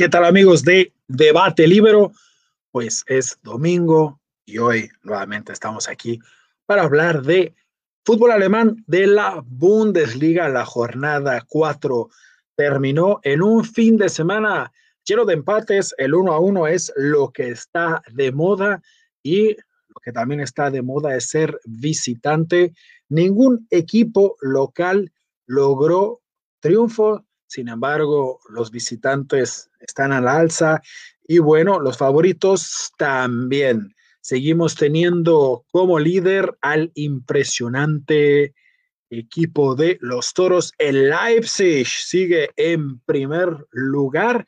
¿Qué tal amigos de Debate Libero? Pues es domingo y hoy nuevamente estamos aquí para hablar de fútbol alemán de la Bundesliga. La jornada 4 terminó en un fin de semana lleno de empates. El 1 a 1 es lo que está de moda y lo que también está de moda es ser visitante. Ningún equipo local logró triunfo sin embargo, los visitantes están al alza y bueno, los favoritos también. Seguimos teniendo como líder al impresionante equipo de los Toros. El Leipzig sigue en primer lugar.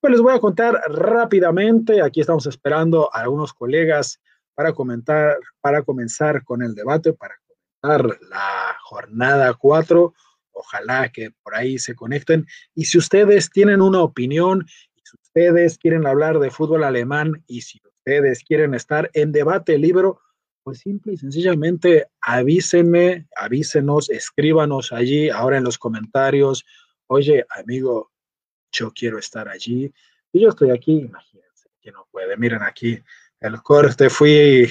Pues les voy a contar rápidamente. Aquí estamos esperando a algunos colegas para comentar, para comenzar con el debate, para comentar la jornada 4 Ojalá que por ahí se conecten. Y si ustedes tienen una opinión, si ustedes quieren hablar de fútbol alemán y si ustedes quieren estar en debate libro, pues simple y sencillamente avísenme, avísenos, escríbanos allí ahora en los comentarios. Oye, amigo, yo quiero estar allí. Y yo estoy aquí, imagínense que no puede. Miren aquí el corte, fui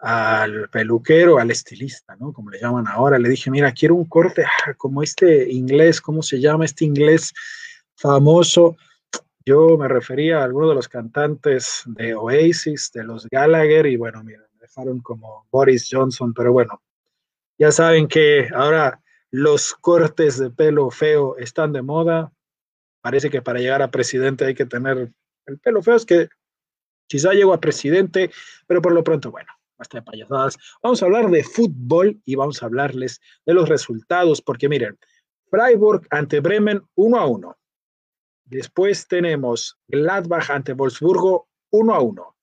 al peluquero, al estilista, ¿no? Como le llaman ahora, le dije, mira, quiero un corte ah, como este inglés, ¿cómo se llama este inglés famoso? Yo me refería a alguno de los cantantes de Oasis, de los Gallagher, y bueno, mira, me dejaron como Boris Johnson, pero bueno, ya saben que ahora los cortes de pelo feo están de moda. Parece que para llegar a presidente hay que tener el pelo feo, es que quizá llego a presidente, pero por lo pronto, bueno, hasta de payasadas. Vamos a hablar de fútbol y vamos a hablarles de los resultados, porque miren, Freiburg ante Bremen 1 a 1. Después tenemos Gladbach ante Wolfsburgo 1 a 1.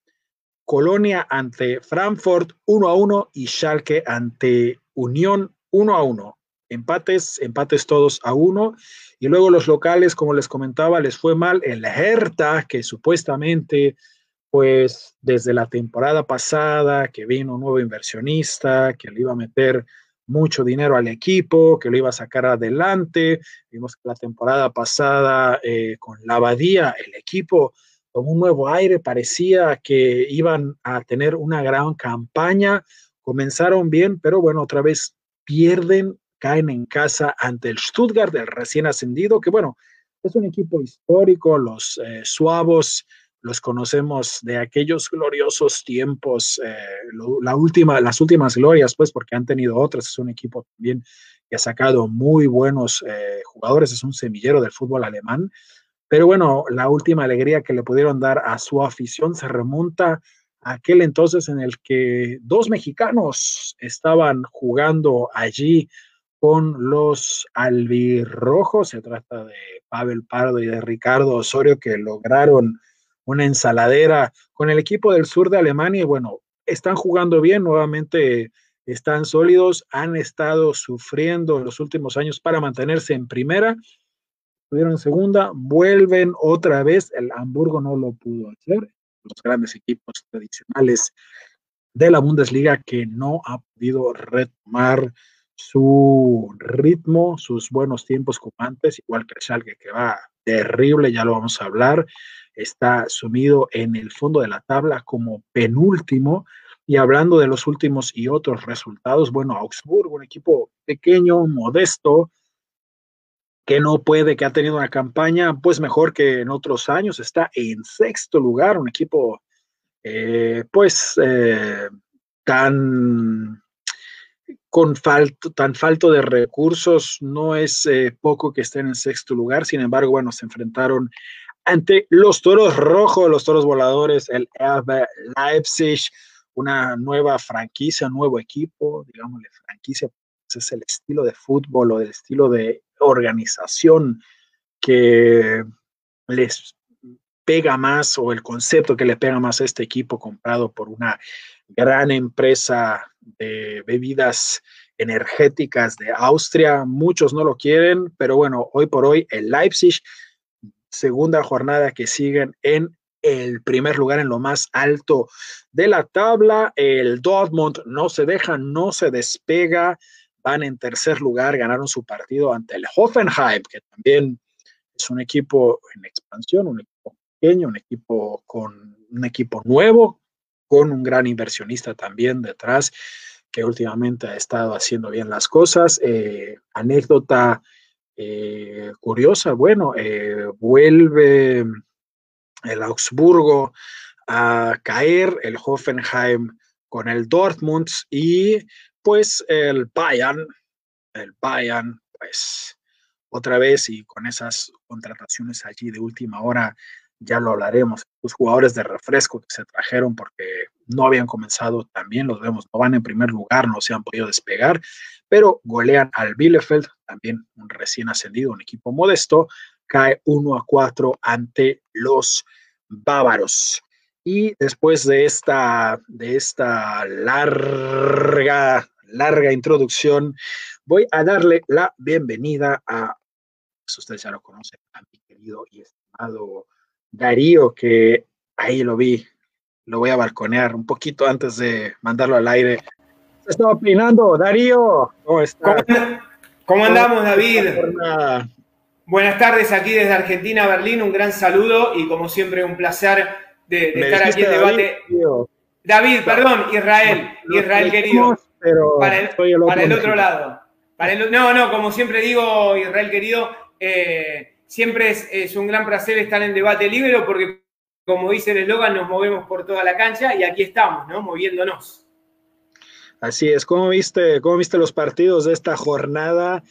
Colonia ante Frankfurt 1 a 1 y Schalke ante Unión 1 a 1. Empates, empates todos a 1. Y luego los locales, como les comentaba, les fue mal el Hertha, que supuestamente pues desde la temporada pasada que vino un nuevo inversionista, que le iba a meter mucho dinero al equipo, que lo iba a sacar adelante. Vimos que la temporada pasada eh, con la Abadía, el equipo con un nuevo aire, parecía que iban a tener una gran campaña. Comenzaron bien, pero bueno, otra vez pierden, caen en casa ante el Stuttgart, el recién ascendido, que bueno, es un equipo histórico, los eh, suavos los conocemos de aquellos gloriosos tiempos, eh, la última, las últimas glorias, pues, porque han tenido otras. Es un equipo también que ha sacado muy buenos eh, jugadores, es un semillero del fútbol alemán. Pero bueno, la última alegría que le pudieron dar a su afición se remonta a aquel entonces en el que dos mexicanos estaban jugando allí con los albirrojos. Se trata de Pavel Pardo y de Ricardo Osorio que lograron una ensaladera con el equipo del sur de Alemania. Y bueno, están jugando bien, nuevamente están sólidos, han estado sufriendo en los últimos años para mantenerse en primera, estuvieron en segunda, vuelven otra vez, el Hamburgo no lo pudo hacer, los grandes equipos tradicionales de la Bundesliga que no ha podido retomar su ritmo, sus buenos tiempos como antes, igual que el Schalke que va terrible, ya lo vamos a hablar está sumido en el fondo de la tabla como penúltimo. Y hablando de los últimos y otros resultados, bueno, Augsburgo, un equipo pequeño, modesto, que no puede, que ha tenido una campaña pues mejor que en otros años, está en sexto lugar, un equipo eh, pues eh, tan con falto, tan falto de recursos, no es eh, poco que estén en sexto lugar, sin embargo, bueno, se enfrentaron ante los toros rojos, los toros voladores, el Leipzig, una nueva franquicia, nuevo equipo, digámosle franquicia, pues es el estilo de fútbol o el estilo de organización que les pega más o el concepto que le pega más a este equipo comprado por una gran empresa de bebidas energéticas de Austria. Muchos no lo quieren, pero bueno, hoy por hoy el Leipzig segunda jornada que siguen en el primer lugar en lo más alto de la tabla. El Dortmund no se deja, no se despega. Van en tercer lugar, ganaron su partido ante el Hoffenheim, que también es un equipo en expansión, un equipo pequeño, un equipo con un equipo nuevo, con un gran inversionista también detrás, que últimamente ha estado haciendo bien las cosas. Eh, anécdota eh, curiosa, bueno, eh, vuelve el Augsburgo a caer, el Hoffenheim con el Dortmund y pues el Bayern, el Bayern, pues otra vez y con esas contrataciones allí de última hora, ya lo hablaremos. Los jugadores de refresco que se trajeron porque no habían comenzado también, los vemos, no van en primer lugar, no se han podido despegar, pero golean al Bielefeld, también un recién ascendido, un equipo modesto, cae 1 a 4 ante los bávaros. Y después de esta, de esta larga, larga introducción, voy a darle la bienvenida a, pues ustedes ya lo conocen, a mi querido y estimado Darío, que ahí lo vi, lo voy a balconear un poquito antes de mandarlo al aire. Se está opinando, Darío, ¿cómo estás? ¿Cómo, andamos, David? Buenas tardes aquí desde Argentina, Berlín, un gran saludo y como siempre un placer de, estar aquí en debate. David, perdón, Israel, Israel querido. para el, otro, lado. no, no, como siempre digo, Israel querido, eh, siempre es, un gran placer estar en debate libre porque, como dice el eslogan, nos movemos por toda la cancha y aquí estamos, ¿no? Moviéndonos. Así es, ¿cómo viste, cómo viste los partidos de esta jornada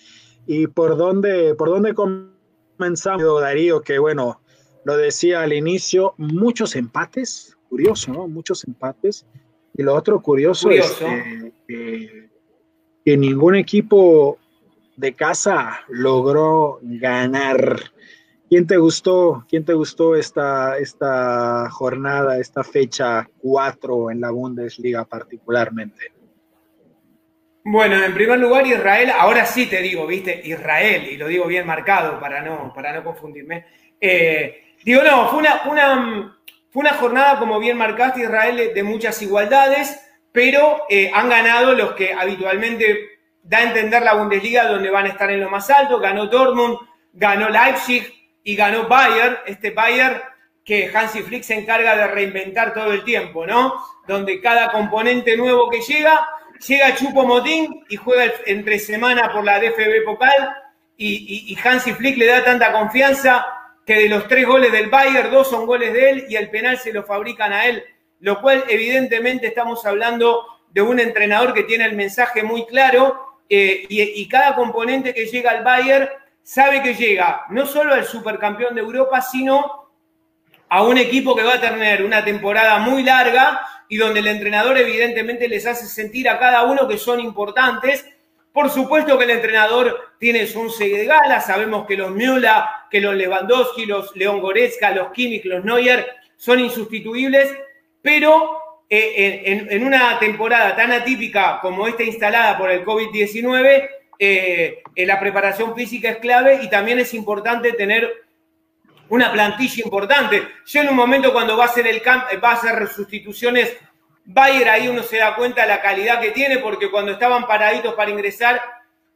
y por dónde, por dónde comenzamos, Darío? Que bueno, lo decía al inicio, muchos empates, curioso, ¿no? Muchos empates. Y lo otro curioso, es que, ningún equipo de casa logró ganar. ¿Quién te gustó? ¿Quién te gustó esta, esta jornada, esta fecha 4 en la Bundesliga particularmente? Bueno, en primer lugar Israel, ahora sí te digo, viste, Israel, y lo digo bien marcado para no, para no confundirme. Eh, Digo, no, fue una, una, fue una jornada, como bien marcaste, Israel, de muchas igualdades, pero eh, han ganado los que habitualmente da a entender la Bundesliga, donde van a estar en lo más alto. Ganó Dortmund, ganó Leipzig y ganó Bayern. Este Bayern que Hansi Flick se encarga de reinventar todo el tiempo, ¿no? Donde cada componente nuevo que llega, llega Chupo Motín y juega entre semana por la DFB Pokal y, y Hansi Flick le da tanta confianza que de los tres goles del Bayern, dos son goles de él y el penal se lo fabrican a él, lo cual evidentemente estamos hablando de un entrenador que tiene el mensaje muy claro eh, y, cada componente que llega al Bayern sabe que llega no solo al supercampeón de Europa, sino a un equipo que va a tener una temporada muy larga y donde el entrenador evidentemente les hace sentir a cada uno que son importantes. Por supuesto que el entrenador tiene su once de gala, sabemos que los Miula, que los Lewandowski, los León Goretzka, los Kimmich, los Neuer son insustituibles, pero eh, en, una temporada tan atípica como esta instalada por el COVID-19, eh, la preparación física es clave y también es importante tener una plantilla importante. Yo en un momento cuando va a hacer el camp, va a hacer sustituciones Bayer ahí uno se da cuenta de la calidad que tiene, porque cuando estaban paraditos para ingresar,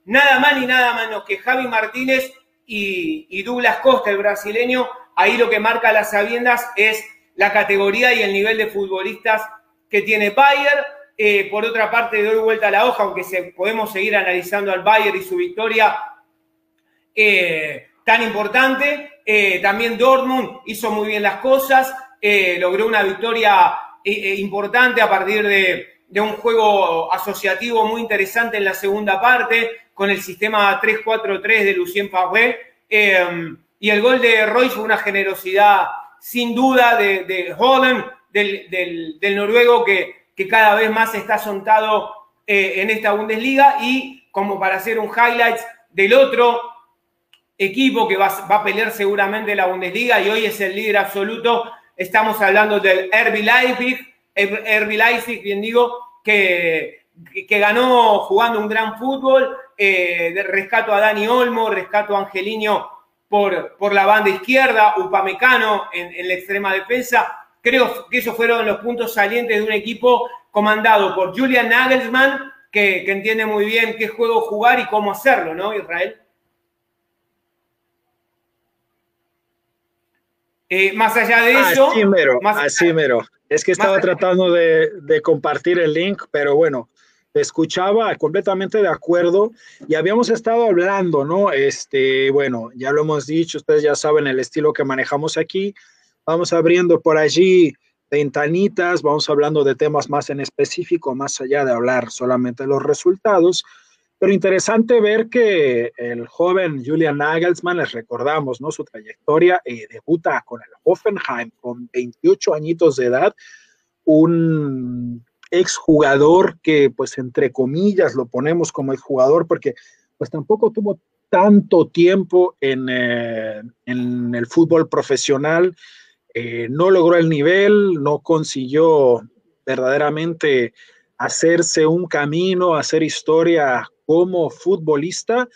nada más ni nada menos que Javi Martínez y, Douglas Costa, el brasileño, ahí lo que marca las sabiendas es la categoría y el nivel de futbolistas que tiene Bayer. Eh, por otra parte, doy vuelta a la hoja, aunque podemos seguir analizando al Bayer y su victoria eh, tan importante. Eh, también Dortmund hizo muy bien las cosas, logró una victoria eh, eh, importante a partir de, un juego asociativo muy interesante en la segunda parte, con el sistema 3-4-3 de Lucien Favre. Y el gol de Royce fue una generosidad sin duda de, Holland, del, noruego, que, cada vez más está sontado eh, en esta Bundesliga. Y como para hacer un highlight del otro equipo que va, a pelear seguramente la Bundesliga y hoy es el líder absoluto Estamos hablando del RB Leipzig, RB Leipzig, bien digo, que, ganó jugando un gran fútbol. Eh, rescato a Dani Olmo, rescato a Angelino por, por la banda izquierda, Upamecano en la extrema defensa. Creo que esos fueron los puntos salientes de un equipo comandado por Julian Nagelsmann, que, que, entiende muy bien qué juego jugar y cómo hacerlo, ¿no, Israel? Eh, más allá de eso. Así mero, así mero. Es que estaba tratando de, de, compartir el link, pero bueno, te escuchaba completamente de acuerdo y habíamos estado hablando, ¿no? Este, bueno, ya lo hemos dicho, ustedes ya saben el estilo que manejamos aquí. Vamos abriendo por allí ventanitas, vamos hablando de temas más en específico, más allá de hablar solamente de los resultados. Pero interesante ver que el joven Julian Nagelsmann, les recordamos, ¿no? Su trayectoria, eh, debuta con el Hoffenheim con 28 añitos de edad, un exjugador que, pues, entre comillas, lo ponemos como exjugador porque, pues, tampoco tuvo tanto tiempo en, eh, en el fútbol profesional eh, no logró el nivel, no consiguió verdaderamente hacerse un camino, hacer historia como futbolista,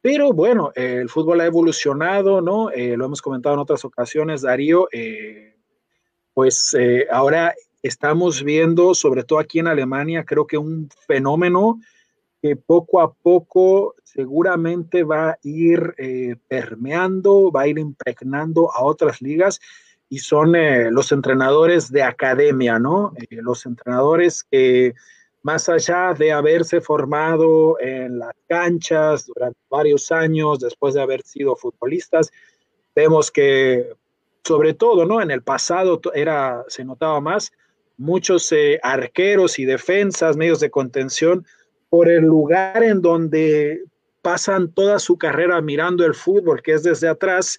pero bueno, el fútbol ha evolucionado, ¿no? Eh, lo hemos comentado en otras ocasiones, Darío, eh, pues ahora estamos viendo, sobre todo aquí en Alemania, creo que un fenómeno que poco a poco seguramente va a ir permeando, va a ir impregnando a otras ligas y son eh, los entrenadores de academia, ¿no? Eh, los entrenadores que más allá de haberse formado en las canchas durante varios años después de haber sido futbolistas, vemos que sobre todo, ¿no? En el pasado era, se notaba más, muchos eh, arqueros y defensas, medios de contención, por el lugar en donde pasan toda su carrera mirando el fútbol, que es desde atrás,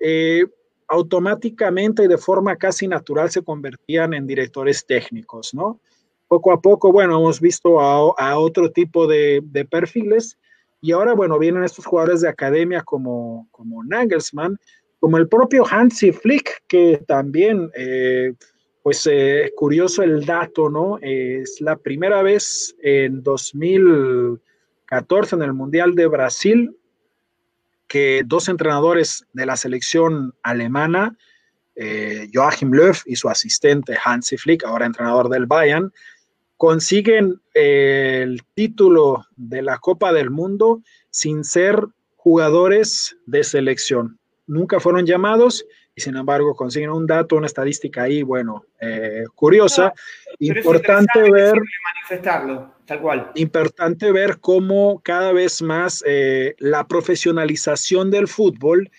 eh, automáticamente y de forma casi natural se convertían en directores técnicos, ¿no? Poco a poco, bueno, hemos visto a, otro tipo de, perfiles y ahora, bueno, vienen estos jugadores de academia como, como Nagelsmann, como el propio Hansi Flick, que también, eh, pues eh, curioso el dato, ¿no? es la primera vez en 2014 en el Mundial de Brasil que dos entrenadores de la selección alemana, eh, Joachim Löw y su asistente Hansi Flick, ahora entrenador del Bayern, consiguen eh, el título de la Copa del Mundo sin ser jugadores de selección. Nunca fueron llamados y sin embargo consiguen un dato, una estadística ahí, bueno, eh, curiosa. importante ver... Manifestarlo, tal cual. Importante ver cómo cada vez más eh, la profesionalización del fútbol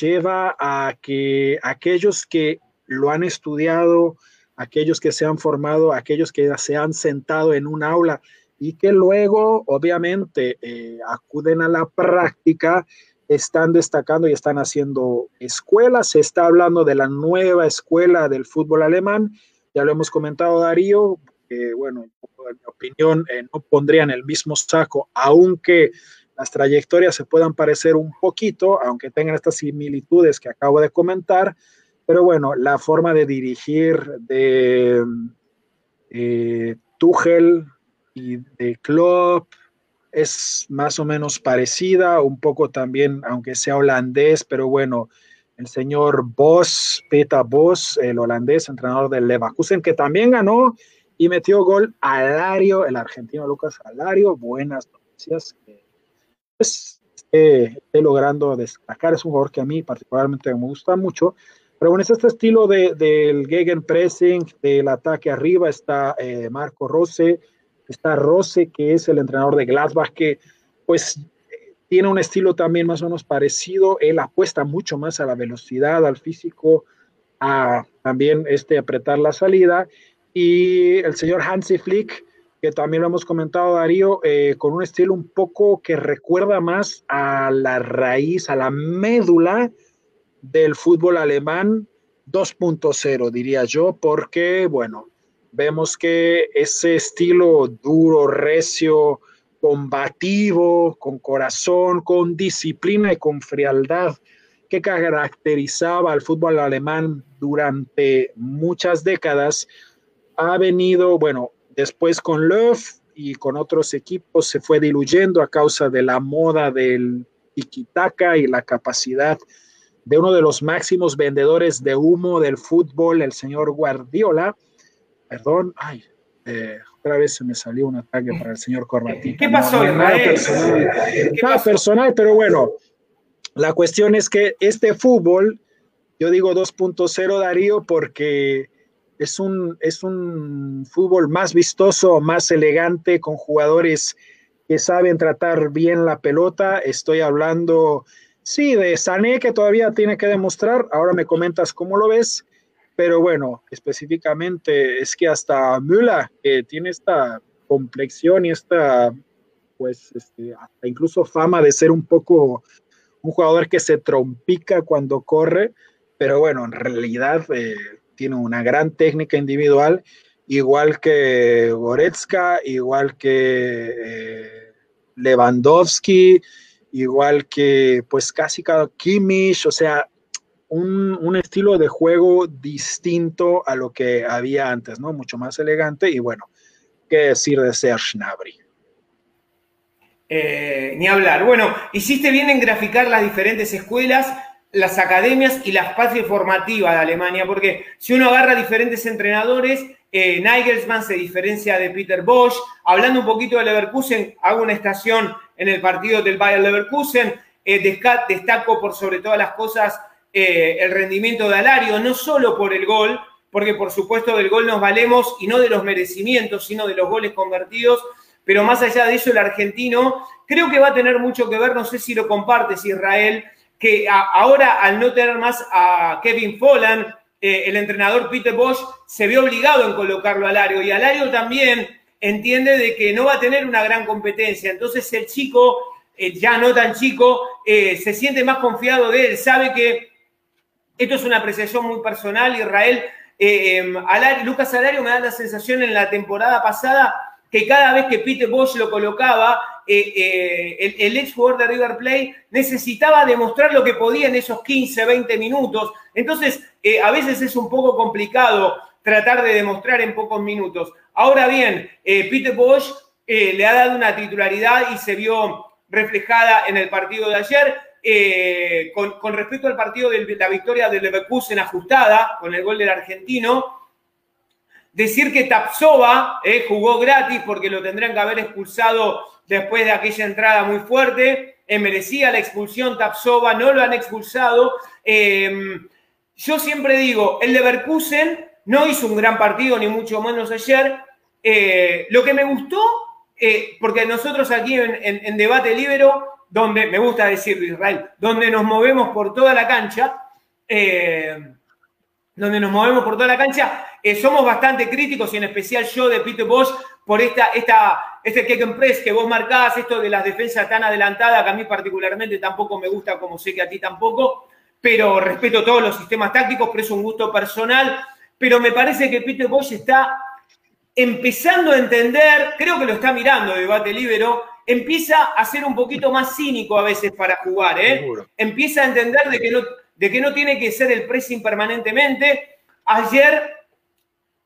lleva a que aquellos que lo han estudiado, aquellos que se han formado, aquellos que se han sentado en un aula y que luego, obviamente, eh, acuden a la práctica, están destacando y están haciendo escuelas. Se está hablando de la nueva escuela del fútbol alemán. Ya lo hemos comentado, Darío, bueno, en mi opinión, eh, no pondrían el mismo saco, aunque las trayectorias se puedan parecer un poquito, aunque tengan estas similitudes que acabo de comentar. Pero bueno, la forma de dirigir de eh, Tuchel y de Klopp es más o menos parecida, un poco también, aunque sea holandés, pero bueno, el señor Boss, Peter Boss, el holandés, entrenador del Leverkusen, que también ganó y metió gol a Alario, el argentino Lucas Alario, buenas noticias, pues esté logrando destacar, es un jugador que a mí particularmente me gusta mucho, pero bueno, es este estilo de, del gegenpressing, del ataque arriba, está eh, Marco Rose, Está Rose, que es el entrenador de Gladbach, que pues tiene un estilo también más o menos parecido. Él apuesta mucho más a la velocidad, al físico, a también este, apretar la salida. Y el señor Hansi Flick, que también lo hemos comentado, Darío, eh, con un estilo un poco que recuerda más a la raíz, a la médula del fútbol alemán 2.0, diría yo, porque, bueno, vemos que ese estilo duro, recio, combativo, con corazón, con disciplina y con frialdad que caracterizaba al fútbol alemán durante muchas décadas, ha venido, bueno, después con Löw y con otros equipos se fue diluyendo a causa de la moda del tiki-taka y la capacidad de uno de los máximos vendedores de humo del fútbol, el señor Guardiola, Perdón, ay, eh, otra vez se me salió un ataque para el señor Corbatito. ¿Qué pasó, no, nada personal, nada personal, pero bueno, la cuestión es que este fútbol Yo digo 2.0 Darío porque es un, es un fútbol más vistoso, más elegante, con jugadores que saben tratar bien la pelota. Estoy hablando, sí, de Sané, que todavía tiene que demostrar. Ahora me comentas cómo lo ves. Pero bueno, específicamente es que hasta Müller, que tiene esta complexión y esta, pues, este, hasta incluso fama de ser un poco un jugador que se trompica cuando corre, pero bueno, en realidad eh, tiene una gran técnica individual, igual que Goretzka, igual que eh, Lewandowski, igual que pues casi cada Kimmich, o sea, un, un, estilo de juego distinto a lo que había antes, ¿no? Mucho más elegante y bueno, qué decir de Serge Gnabry. Eh, ni hablar. Bueno, hiciste bien en graficar las diferentes escuelas las academias y las patrias formativas de Alemania, porque si uno agarra diferentes entrenadores, eh, Nigelsmann se diferencia de Peter Bosch. Hablando un poquito de Leverkusen, hago una estación en el partido del Bayern Leverkusen. Eh, destaco por sobre todas las cosas eh, el rendimiento de Alario, no solo por el gol, porque por supuesto del gol nos valemos y no de los merecimientos, sino de los goles convertidos. Pero más allá de eso, el argentino creo que va a tener mucho que ver, no sé si lo compartes, Israel, que ahora al no tener más a Kevin Folland, eh, el entrenador Peter Bosch se vio obligado en colocarlo a Alario y Alario también entiende de que no va a tener una gran competencia. Entonces el chico, eh, ya no tan chico, se siente más confiado de él, sabe que esto es una apreciación muy personal, Israel. Em, Lucas Alario me da la sensación en la temporada pasada que cada vez que Peter Bosch lo colocaba, eh, eh, el, ex jugador de River Plate necesitaba demostrar lo que podía en esos 15, 20 minutos. Entonces, eh, a veces es un poco complicado tratar de demostrar en pocos minutos. Ahora bien, Peter Bosch le ha dado una titularidad y se vio reflejada en el partido de ayer. Con, con, respecto al partido de la victoria del Leverkusen ajustada con el gol del argentino, Decir que Tapsova eh, jugó gratis porque lo tendrían que haber expulsado después de aquella entrada muy fuerte. Eh, merecía la expulsión Tapsova, no lo han expulsado. Em, yo siempre digo, el Leverkusen no hizo un gran partido, ni mucho menos ayer. Eh, lo que me gustó, porque nosotros aquí en, Debate Libero, donde, me gusta decirlo Israel, donde nos movemos por toda la cancha, donde nos movemos por toda la cancha. Eh, somos bastante críticos y en especial yo de Peter Bosch por esta, esta, este kick press que vos marcás, esto de las defensas tan adelantadas que a mí particularmente tampoco me gusta, como sé que a ti tampoco, pero respeto todos los sistemas tácticos, pero es un gusto personal. Pero me parece que Peter Bosch está empezando a entender, creo que lo está mirando de debate libero, empieza a ser un poquito más cínico a veces para jugar, ¿eh? Empieza a entender de que no de que no tiene que ser el pressing permanentemente. Ayer,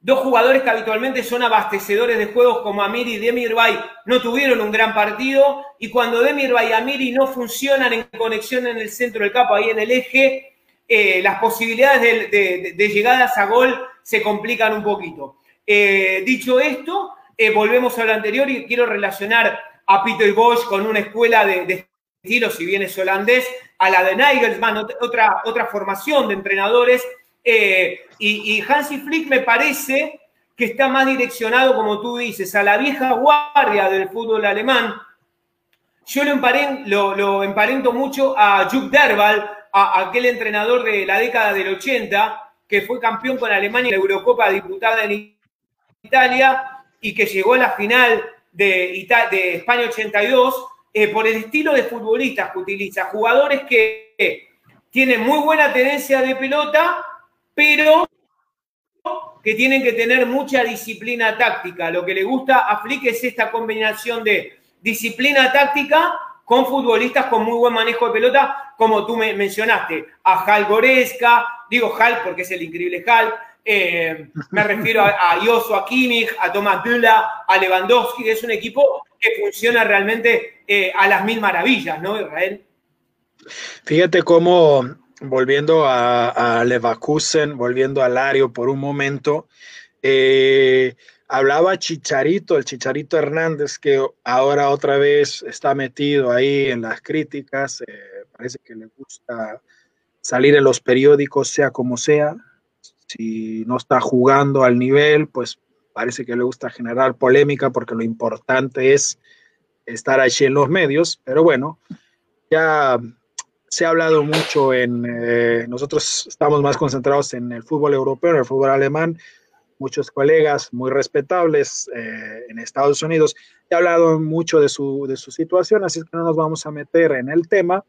dos jugadores que habitualmente son abastecedores de juegos como Amiri y Demirbay no tuvieron un gran partido y cuando Demirbay y Amiri no funcionan en conexión en el centro del campo, ahí en el eje, eh, las posibilidades de, llegadas a gol se complican un poquito. Eh, dicho esto, eh, volvemos a lo anterior y quiero relacionar a y Bosch con una escuela de, estilo, si bien es holandés, a la de Nigelsmann, otra, otra formación de entrenadores. Eh, y, Hansi Flick me parece que está más direccionado, como tú dices, a la vieja guardia del fútbol alemán. Yo lo, emparento, lo, emparento mucho a Jupp Derval, a, aquel entrenador de la década del 80, que fue campeón con Alemania en la Eurocopa disputada en Italia y que llegó a la final de, de España 82 eh, por el estilo de futbolistas que utiliza, jugadores que tienen muy buena tenencia de pelota, pero que tienen que tener mucha disciplina táctica. Lo que le gusta a Flick es esta combinación de disciplina táctica con futbolistas con muy buen manejo de pelota, como tú me mencionaste, a Hal Goreska, digo Hal porque es el increíble Hal, eh, me refiero a, a a Kimmich, a Tomás Müller, a Lewandowski, es un equipo que funciona realmente eh, a las mil maravillas, ¿no, Israel? Fíjate cómo, volviendo a, Leverkusen, volviendo a Lario por un momento, eh, hablaba Chicharito, el Chicharito Hernández, que ahora otra vez está metido ahí en las críticas, parece que le gusta salir en los periódicos, sea como sea. Si no está jugando al nivel, pues parece que le gusta generar polémica porque lo importante es estar allí en los medios. Pero bueno, ya se ha hablado mucho en, eh, nosotros estamos más concentrados en el fútbol europeo, en el fútbol alemán, muchos colegas muy respetables eh, en Estados Unidos he hablado mucho de su, de su situación, así que no nos vamos a meter en el tema,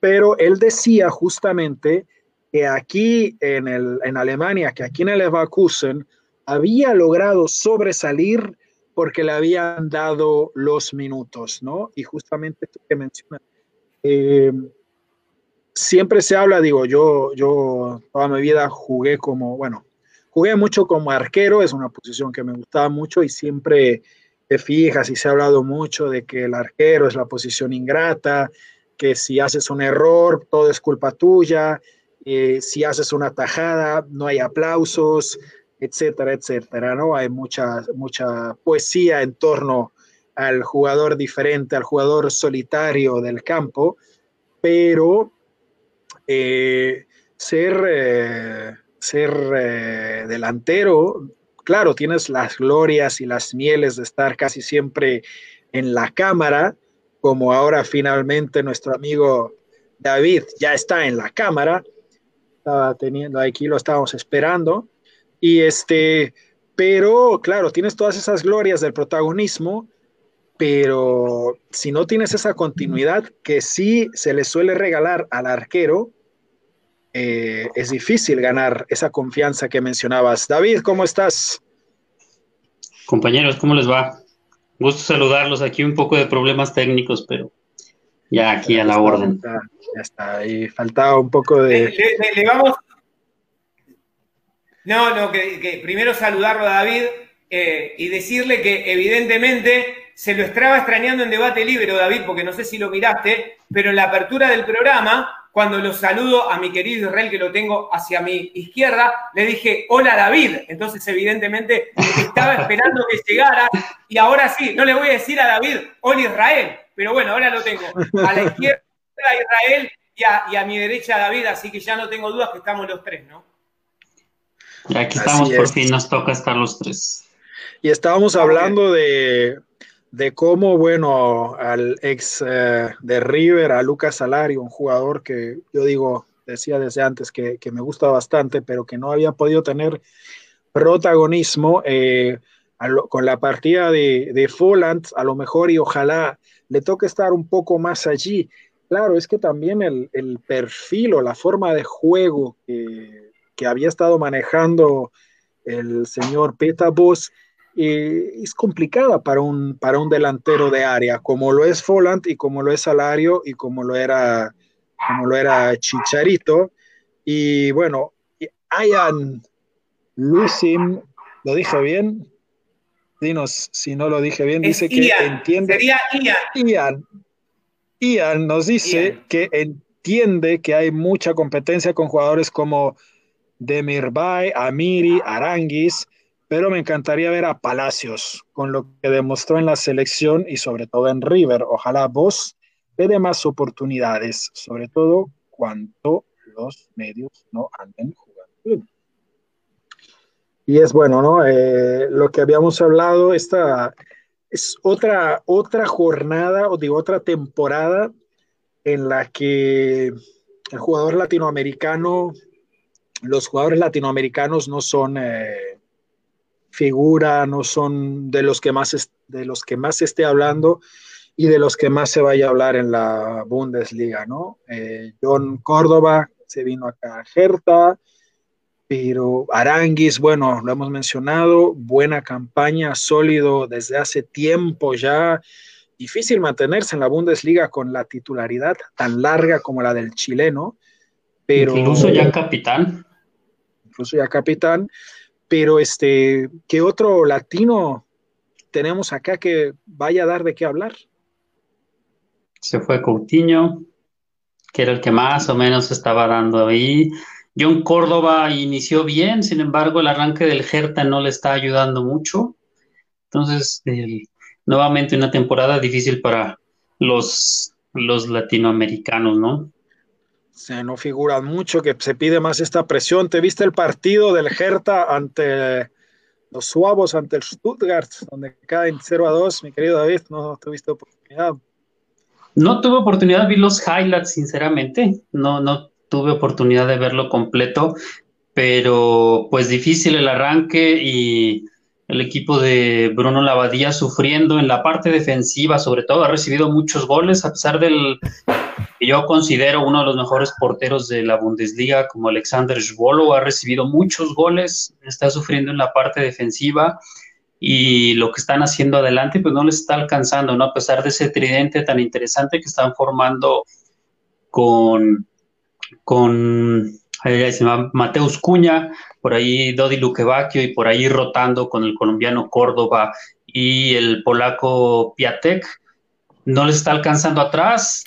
pero él decía justamente que aquí en, el, en Alemania, que aquí en el Leverkusen, había logrado sobresalir porque le habían dado los minutos, ¿no? Y justamente esto que menciona, eh, siempre se habla, digo, yo, yo toda mi vida jugué como, bueno, jugué mucho como arquero, es una posición que me gustaba mucho y siempre te fijas y se ha hablado mucho de que el arquero es la posición ingrata, que si haces un error, todo es culpa tuya, eh, si haces una tajada, no hay aplausos, etcétera, etcétera, ¿no? Hay mucha, mucha poesía en torno al jugador diferente, al jugador solitario del campo, pero eh, ser, eh, ser delantero, claro, tienes las glorias y las mieles de estar casi siempre en la cámara, como ahora finalmente nuestro amigo David ya está en la cámara, estaba teniendo aquí, lo estábamos esperando, y este, pero claro, tienes todas esas glorias del protagonismo, pero si no tienes esa continuidad que sí se le suele regalar al arquero, eh, es difícil ganar esa confianza que mencionabas. David, ¿cómo estás? Compañeros, ¿cómo les va? Gusto saludarlos. Aquí un poco de problemas técnicos, pero ya aquí a la orden. Ya está, y faltaba un poco de... Le, vamos... No, no, que, primero saludarlo a David eh, y decirle que evidentemente se lo estaba extrañando en debate libre, David, porque no sé si lo miraste, pero en la apertura del programa cuando lo saludo a mi querido Israel, que lo tengo hacia mi izquierda, le dije, hola David. Entonces, evidentemente, estaba esperando que llegara. Y ahora sí, no le voy a decir a David, hola Israel. Pero bueno, ahora lo tengo. A la izquierda Israel y a, mi derecha David, así que ya no tengo dudas que estamos los tres, ¿no? Y aquí estamos, por fin nos toca estar los tres. Y estábamos hablando de, de cómo, bueno, al ex eh, de River, a Lucas Salario, un jugador que yo digo, decía desde antes que, me gusta bastante, pero que no había podido tener protagonismo eh, con la partida de, de Folland, a lo mejor y ojalá le toque estar un poco más allí. Claro, es que también el, perfil o la forma de juego que, había estado manejando el señor Peta Boss, eh, es complicada para un, para un delantero de área, como lo es Folland y como lo es Salario y como lo era, como lo era Chicharito. Y bueno, Ian Lucim, ¿lo dije bien? Dinos si no lo dije bien, dice que entiende. Sería Ian. Ian. nos dice que entiende que hay mucha competencia con jugadores como Demirbay, Amiri, Aranguis, pero me encantaría ver a Palacios con lo que demostró en la selección y sobre todo en River. Ojalá vos le dé más oportunidades, sobre todo cuando los medios no anden jugando. Y es bueno, ¿no? Eh, lo que habíamos hablado, esta es otra, otra jornada, o digo, otra temporada en la que el jugador latinoamericano, los jugadores latinoamericanos no son... Eh, figura, no son de los que más, de los que más se esté hablando y de los que más se vaya a hablar en la Bundesliga, ¿no? Eh, John Córdoba se vino acá a Hertha, pero Aranguis, bueno, lo hemos mencionado, buena campaña, sólido desde hace tiempo ya. Difícil mantenerse en la Bundesliga con la titularidad tan larga como la del chileno, pero... Incluso ya capitán. Incluso ya capitán, pero este, ¿qué otro latino tenemos acá que vaya a dar de qué hablar? Se fue Coutinho, que era el que más o menos estaba dando ahí. John Córdoba inició bien, sin embargo, el arranque del Hertha no le está ayudando mucho. Entonces, nuevamente una temporada difícil para los, los latinoamericanos, ¿no? se no figuran mucho, que se pide más esta presión. ¿Te viste el partido del Hertha ante los Suavos, ante el Stuttgart, donde caen 0 a 2? Mi querido David, no tuviste oportunidad. No tuve oportunidad, vi los highlights, sinceramente. No, no tuve oportunidad de verlo completo, pero pues difícil el arranque y el equipo de Bruno Lavadía sufriendo en la parte defensiva, sobre todo ha recibido muchos goles, a pesar del que yo considero uno de los mejores porteros de la Bundesliga, como Alexander Schwolo, ha recibido muchos goles, está sufriendo en la parte defensiva y lo que están haciendo adelante pues no les está alcanzando, ¿no? A pesar de ese tridente tan interesante que están formando con, con Mateus Cuña, por ahí Dodi Luquevacchio y por ahí rotando con el colombiano Córdoba y el polaco Piatek. No les está alcanzando atrás.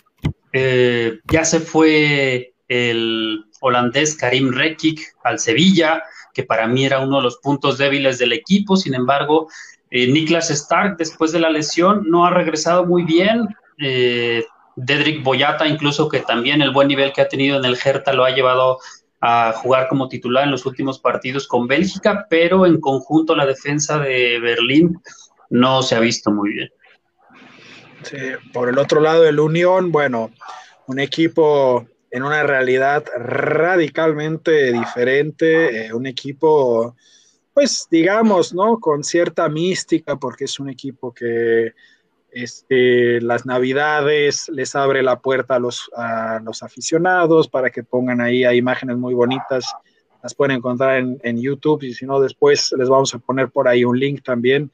Eh, ya se fue el holandés Karim Rekik al Sevilla, que para mí era uno de los puntos débiles del equipo. Sin embargo, eh, Niklas Stark, después de la lesión, no ha regresado muy bien. Eh, Dedrick Boyata, incluso que también el buen nivel que ha tenido en el Hertha lo ha llevado a jugar como titular en los últimos partidos con Bélgica, pero en conjunto la defensa de Berlín no se ha visto muy bien. Sí, por el otro lado, el Unión, bueno, un equipo en una realidad radicalmente diferente, eh, un equipo, pues digamos, ¿no? Con cierta mística, porque es un equipo que este, las navidades les abre la puerta a los, a los aficionados para que pongan ahí imágenes muy bonitas. Las pueden encontrar en, en, YouTube y si no, después les vamos a poner por ahí un link también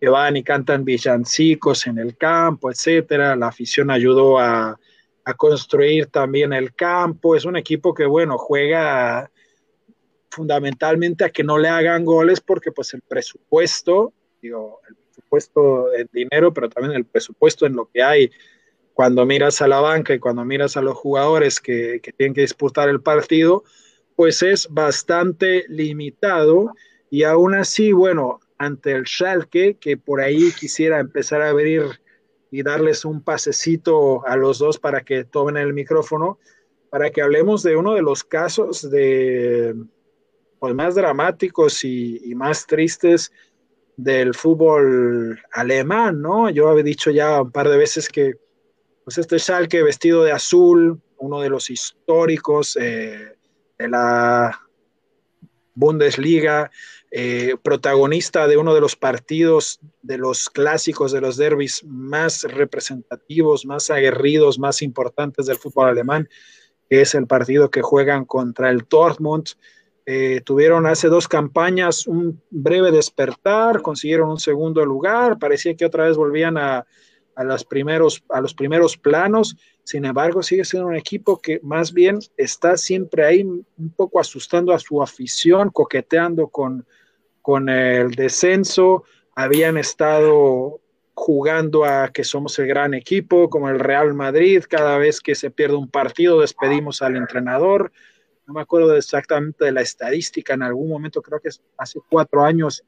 que van y cantan villancicos en el campo, etcétera. La afición ayudó a, a construir también el campo. Es un equipo que, bueno, juega fundamentalmente a que no le hagan goles porque pues el presupuesto, digo, el presupuesto en dinero, pero también el presupuesto en lo que hay. Cuando miras a la banca y cuando miras a los jugadores que, que tienen que disputar el partido, pues es bastante limitado. Y aún así, bueno, ante el Schalke, que por ahí quisiera empezar a abrir y darles un pasecito a los dos para que tomen el micrófono, para que hablemos de uno de los casos de pues, más dramáticos y, y más tristes del fútbol alemán, ¿no? Yo había dicho ya un par de veces que pues este Schalke vestido de azul, uno de los históricos eh, de la Bundesliga, eh, protagonista de uno de los partidos de los clásicos, de los derbis más representativos, más aguerridos, más importantes del fútbol alemán, que es el partido que juegan contra el Dortmund. Eh, tuvieron hace dos campañas un breve despertar, consiguieron un segundo lugar, parecía que otra vez volvían a, a, los primeros, a los primeros planos, sin embargo sigue siendo un equipo que más bien está siempre ahí un poco asustando a su afición, coqueteando con, con el descenso, habían estado jugando a que somos el gran equipo, como el Real Madrid, cada vez que se pierde un partido despedimos al entrenador, no me acuerdo exactamente de la estadística, en algún momento creo que hace cuatro años,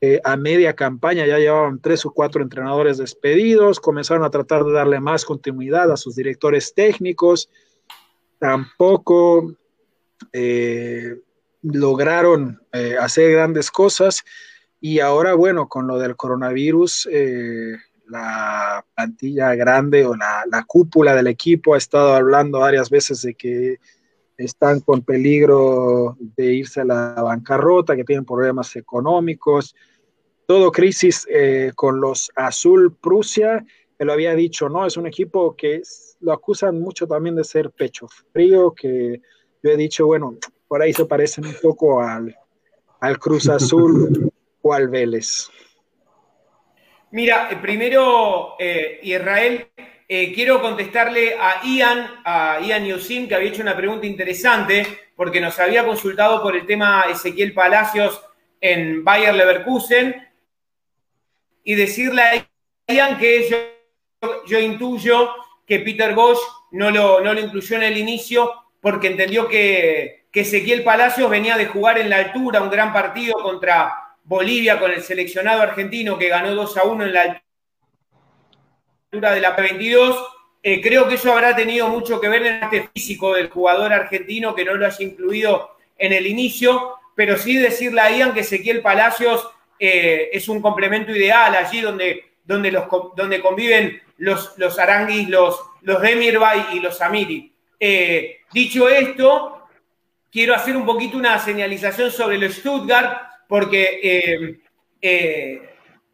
eh, a media campaña ya llevaban tres o cuatro entrenadores despedidos, comenzaron a tratar de darle más continuidad a sus directores técnicos, tampoco eh, lograron eh, hacer grandes cosas y ahora, bueno, con lo del coronavirus, la plantilla grande o la, la cúpula del equipo ha estado hablando varias veces de que están con peligro de irse a la bancarrota, que tienen problemas económicos, todo crisis eh, con los Azul Prusia, que lo había dicho, ¿no? Es un equipo que lo acusan mucho también de ser pecho frío, que yo he dicho, bueno, por ahí se parecen un poco al, al Cruz Azul o al Vélez. Mira, primero eh, Israel eh, quiero contestarle a Ian, a Ian Yosin, que había hecho una pregunta interesante, porque nos había consultado por el tema Ezequiel Palacios en Bayer Leverkusen, y decirle a Ian que yo, intuyo que Peter Bosch no lo, no lo, incluyó en el inicio porque entendió que, que Ezequiel Palacios venía de jugar en la altura un gran partido contra Bolivia con el seleccionado argentino que ganó 2 a 1 en la altura de la P22 Eh, creo que eso habrá tenido mucho que ver en este físico del jugador argentino que no lo haya incluido en el inicio, pero sí decirle a Ian que Ezequiel Palacios eh, es un complemento ideal allí donde, donde, los, donde conviven los, los Aranguis, los, los Demirbay y los Amiri. Eh, dicho esto, quiero hacer un poquito una señalización sobre el Stuttgart, porque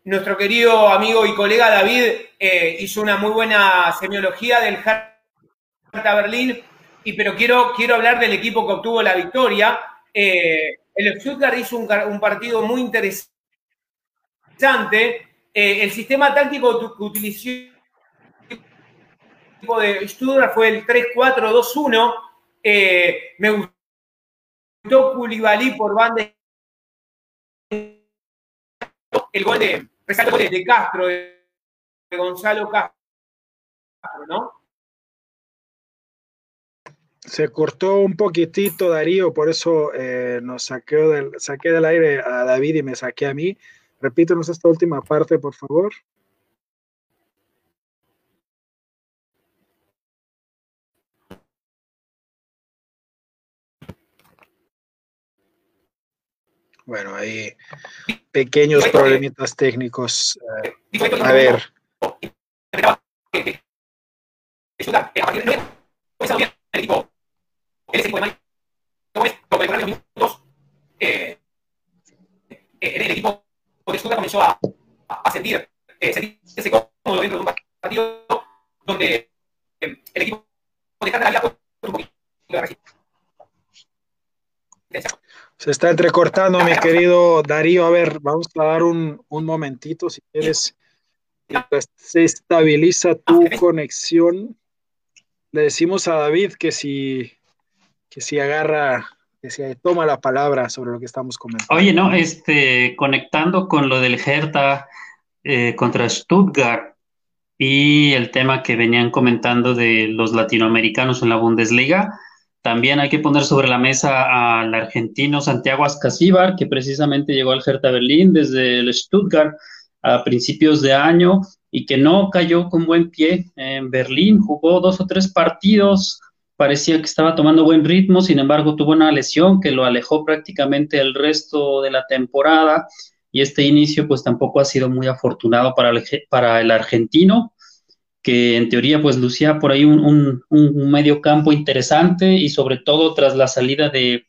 nuestro querido amigo y colega David eh, hizo una muy buena semiología del Hertha Berlín, y, pero quiero, quiero hablar del equipo que obtuvo la victoria. Eh, el Stuttgart hizo un, partido muy interesante. Eh, el sistema táctico que utilizó el equipo de Stuttgart fue el 3-4-2-1. me gustó Koulibaly por banda el gol de de, Castro, de, Gonzalo Castro, ¿no? Se cortó un poquitito Darío, por eso eh, nos saqué del, saqué del aire a David y me saqué a mí. Repítanos esta última parte, por favor. Bueno, ahí pequeños problemitas técnicos. Eh, a ver. Eh, el equipo de Stuttgart comenzó a, a sentir, eh, sentirse cómodo dentro de un partido donde eh, el equipo de Stuttgart había puesto un poquito de resistencia. Se está entrecortando, mi querido Darío. A ver, vamos a dar un, momentito, si quieres. Se estabiliza tu conexión. Le decimos a David que si, que si agarra, que si toma la palabra sobre lo que estamos comentando. Oye, no, este, conectando con lo del Hertha eh, contra Stuttgart y el tema que venían comentando de los latinoamericanos en la Bundesliga también hay que poner sobre la mesa al argentino Santiago Ascasíbar, que precisamente llegó al Hertha Berlín desde el Stuttgart a principios de año y que no cayó con buen pie en Berlín, jugó dos o tres partidos, parecía que estaba tomando buen ritmo, sin embargo tuvo una lesión que lo alejó prácticamente el resto de la temporada y este inicio pues tampoco ha sido muy afortunado para el, para el argentino, que en teoría pues lucía por ahí un, medio campo interesante y sobre todo tras la salida de,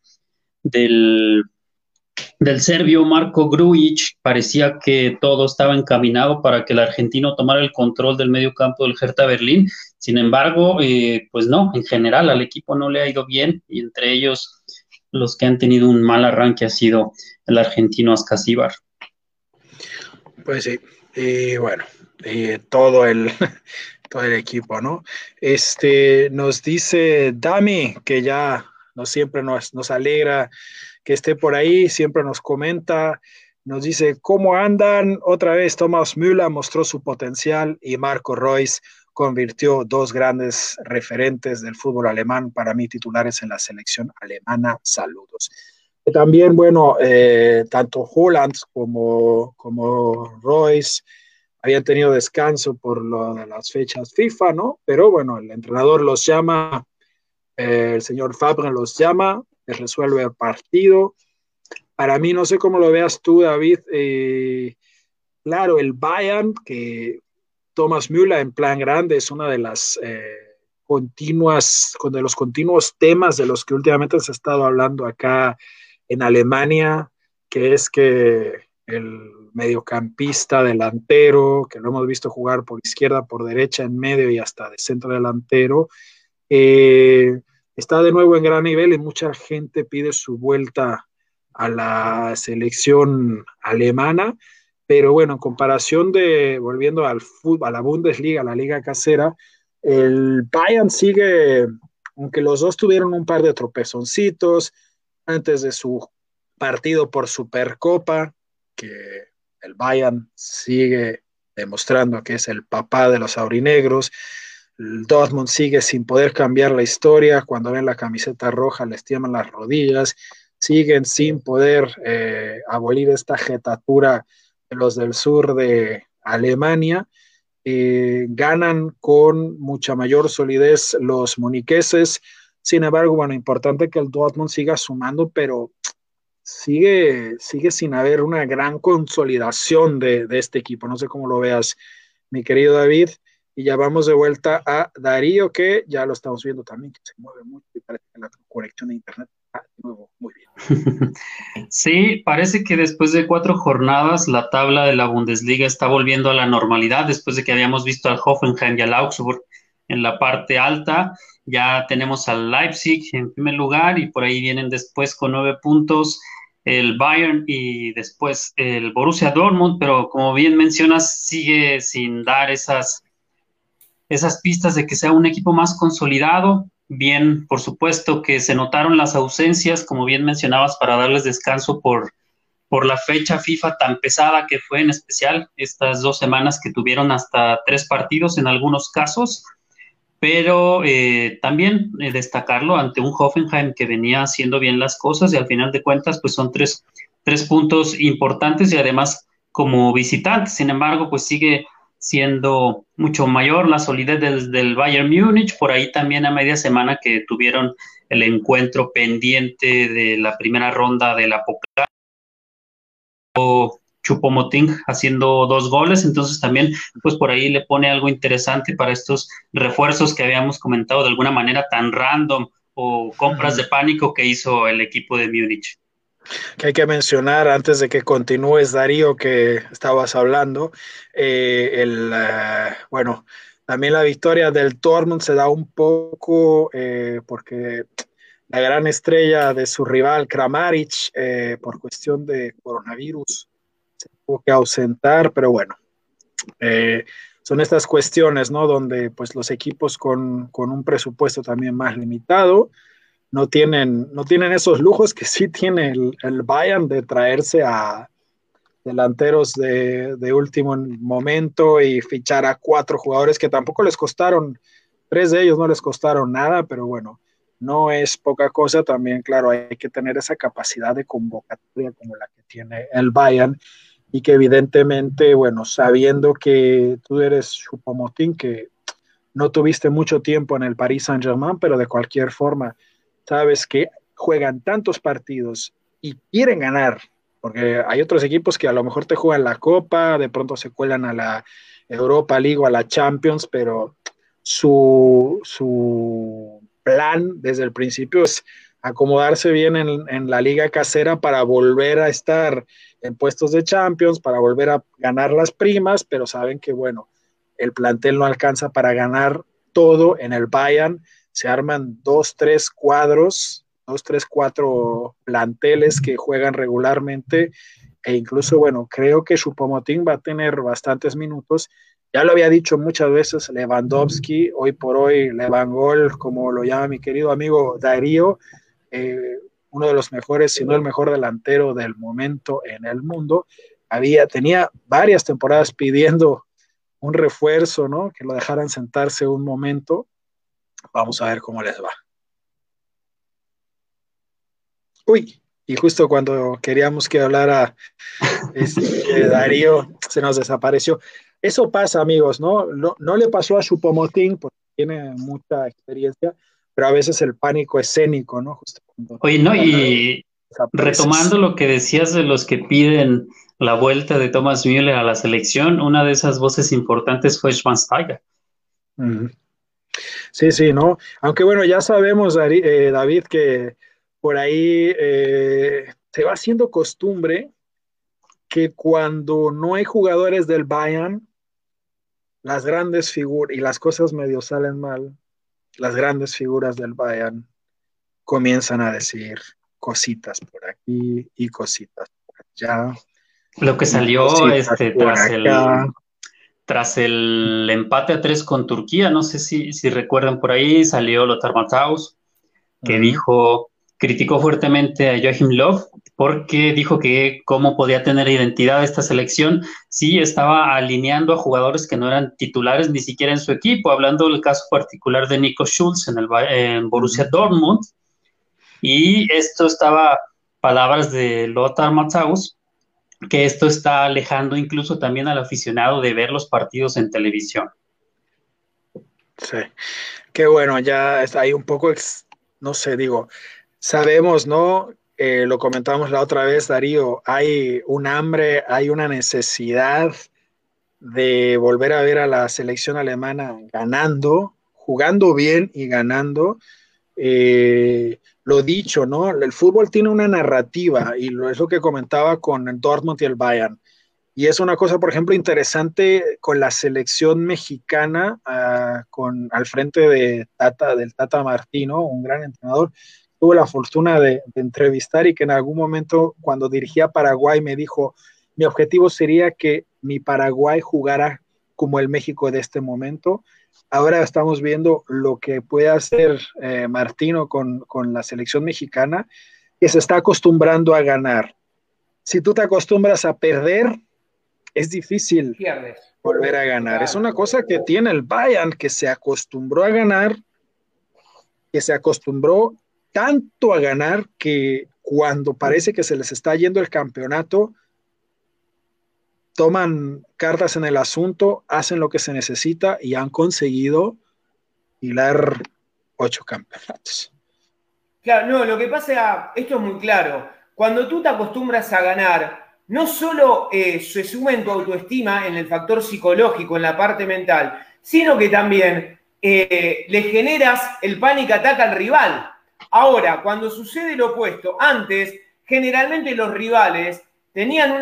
del, del serbio Marco Grujic, parecía que todo estaba encaminado para que el argentino tomara el control del medio campo del Hertha Berlín. Sin embargo, eh, pues no, en general al equipo no le ha ido bien y entre ellos los que han tenido un mal arranque ha sido el argentino Ascasíbar. Pues sí, y bueno, eh, todo, el, todo el equipo, ¿no? Este, nos dice Dami, que ya no siempre nos, nos alegra que esté por ahí, siempre nos comenta, nos dice, ¿cómo andan? Otra vez Thomas Müller mostró su potencial y Marco Royce convirtió dos grandes referentes del fútbol alemán, para mí titulares en la selección alemana. Saludos. También, bueno, eh, tanto Holland como, como Royce habían tenido descanso por lo de las fechas FIFA, ¿no? Pero bueno, el entrenador los llama, eh, el señor Fabre los llama, les resuelve el partido. Para mí, no sé cómo lo veas tú, David. Eh, claro, el Bayern, que Thomas Müller en plan grande es una de las eh, continuas, de los continuos temas de los que últimamente se ha estado hablando acá en Alemania, que es que el mediocampista, delantero, que lo hemos visto jugar por izquierda, por derecha, en medio y hasta de centro delantero. Eh, está de nuevo en gran nivel y mucha gente pide su vuelta a la selección alemana, pero bueno, en comparación de, volviendo al fútbol, a la Bundesliga, a la liga casera, el Bayern sigue, aunque los dos tuvieron un par de tropezoncitos antes de su partido por Supercopa, que el Bayern sigue demostrando que es el papá de los aurinegros. El Dortmund sigue sin poder cambiar la historia. Cuando ven la camiseta roja les tiemblan las rodillas. Siguen sin poder eh, abolir esta jetatura de los del sur de Alemania. eh, ganan con mucha mayor solidez los moniqueses. Sin embargo, bueno, importante que el Dortmund siga sumando, pero sigue, sigue sin haber una gran consolidación de, de este equipo. No sé cómo lo veas, mi querido David. Y ya vamos de vuelta a Darío, que ya lo estamos viendo también, que se mueve mucho y la conexión de internet muy bien. Sí, parece que después de cuatro jornadas la tabla de la Bundesliga está volviendo a la normalidad, después de que habíamos visto al Hoffenheim y al Augsburg en la parte alta. Ya tenemos al Leipzig en primer lugar y por ahí vienen después con nueve puntos el Bayern y después el Borussia Dortmund, pero como bien mencionas, sigue sin dar esas, esas pistas de que sea un equipo más consolidado. Bien, por supuesto que se notaron las ausencias, como bien mencionabas, para darles descanso por, por la fecha FIFA tan pesada que fue en especial estas dos semanas que tuvieron hasta tres partidos en algunos casos, pero eh, también eh, destacarlo ante un Hoffenheim que venía haciendo bien las cosas y al final de cuentas pues son tres, tres puntos importantes y además como visitante, sin embargo pues sigue siendo mucho mayor la solidez del, Bayern Múnich. Por ahí también a media semana que tuvieron el encuentro pendiente de la primera ronda de la. Chupomoting haciendo dos goles, entonces también pues por ahí le pone algo interesante para estos refuerzos que habíamos comentado de alguna manera tan random o compras de pánico que hizo el equipo de Múnich. Que hay que mencionar antes de que continúes, Darío, que estabas hablando, eh, el, eh, bueno, también la victoria del Dortmund se da un poco eh, porque la gran estrella de su rival, Kramaric, por cuestión de coronavirus, se tuvo que ausentar, pero bueno, son estas cuestiones, ¿no? Donde pues los equipos con, con un presupuesto también más limitado, no tienen, no tienen esos lujos que sí tiene el, el Bayern de traerse a delanteros de, de, último momento y fichar a cuatro jugadores que tampoco les costaron, tres de ellos no les costaron nada, pero bueno, no es poca cosa. También, claro, hay que tener esa capacidad de convocatoria como la que tiene el Bayern y que evidentemente, bueno, sabiendo que tú eres Chupomotín, que no tuviste mucho tiempo en el Paris Saint-Germain, pero de cualquier forma sabes que juegan tantos partidos y quieren ganar, porque hay otros equipos que a lo mejor te juegan la Copa, de pronto se cuelan a la Europa League o a la Champions, pero su, su plan desde el principio es acomodarse bien en, en, la liga casera para volver a estar en puestos de Champions, para volver a ganar las primas, pero saben que, bueno, el plantel no alcanza para ganar todo en el Bayern se arman dos, tres cuadros, dos, tres, cuatro planteles que juegan regularmente e incluso, bueno, creo que Chupomotín va a tener bastantes minutos. Ya lo había dicho muchas veces Lewandowski, hoy por hoy Lewandgol, como lo llama mi querido amigo Darío, eh, uno de los mejores, si no el mejor delantero del momento en el mundo. Había, tenía varias temporadas pidiendo un refuerzo, ¿no? Que lo dejaran sentarse un momento Vamos a ver cómo les va. Uy, y justo cuando queríamos que hablara este, Darío, se nos desapareció. Eso pasa, amigos, ¿no? ¿no? No, le pasó a Chupomotín porque tiene mucha experiencia, pero a veces el pánico escénico, ¿no? Oye, no, y retomando lo que decías de los que piden la vuelta de Thomas Müller a la selección, una de esas voces importantes fue Schwansteiger. Sí, sí, ¿no? Aunque bueno, ya sabemos, eh, David, que por ahí eh, se va haciendo costumbre que cuando no hay jugadores del Bayern, las grandes figuras, y las cosas medio salen mal, las grandes figuras del Bayern comienzan a decir cositas por aquí y cositas por allá. Lo que salió este, tras el tras el empate a tres con Turquía, no sé si, si recuerdan por ahí, salió Lothar Matthaus, que dijo, criticó fuertemente a Joachim Löw porque dijo que cómo podía tener identidad esta selección si estaba alineando a jugadores que no eran titulares ni siquiera en su equipo, hablando del caso particular de Nico Schulz en el Borussia Dortmund. Y esto estaba palabras de Lothar Matthaus que esto está alejando incluso también al aficionado de ver los partidos en televisión. Sí, qué bueno, ya está ahí un poco, no sé, digo, sabemos, ¿no? Eh, lo comentamos la otra vez, Darío, hay un hambre, hay una necesidad de volver a ver a la selección alemana ganando, jugando bien y ganando. Eh, lo dicho, ¿no? El fútbol tiene una narrativa y lo, es lo que comentaba con el Dortmund y el Bayern. Y es una cosa, por ejemplo, interesante con la selección mexicana, uh, con, al frente de Tata, del Tata Martino, un gran entrenador. Tuve la fortuna de, de entrevistar y que en algún momento, cuando dirigía Paraguay, me dijo, mi objetivo sería que mi Paraguay jugara como el México de este momento ahora estamos viendo lo que puede hacer eh, Martino con, con, la selección mexicana, que se está acostumbrando a ganar. Si tú te acostumbras a perder, es difícil Pierdes. volver a ganar. Claro. Es una cosa que tiene el Bayern, que se acostumbró a ganar, que se acostumbró tanto a ganar que cuando parece que se les está yendo el campeonato, toman cartas en el asunto, hacen lo que se necesita y han conseguido hilar ocho campeonatos. Claro, no, lo que pasa, esto es muy claro, cuando tú te acostumbras a ganar, no solo eh, se suma en tu autoestima, en el factor psicológico, en la parte mental, sino que también eh, le generas el pánico ataque al rival. Ahora, cuando sucede lo opuesto, antes, generalmente los rivales tenían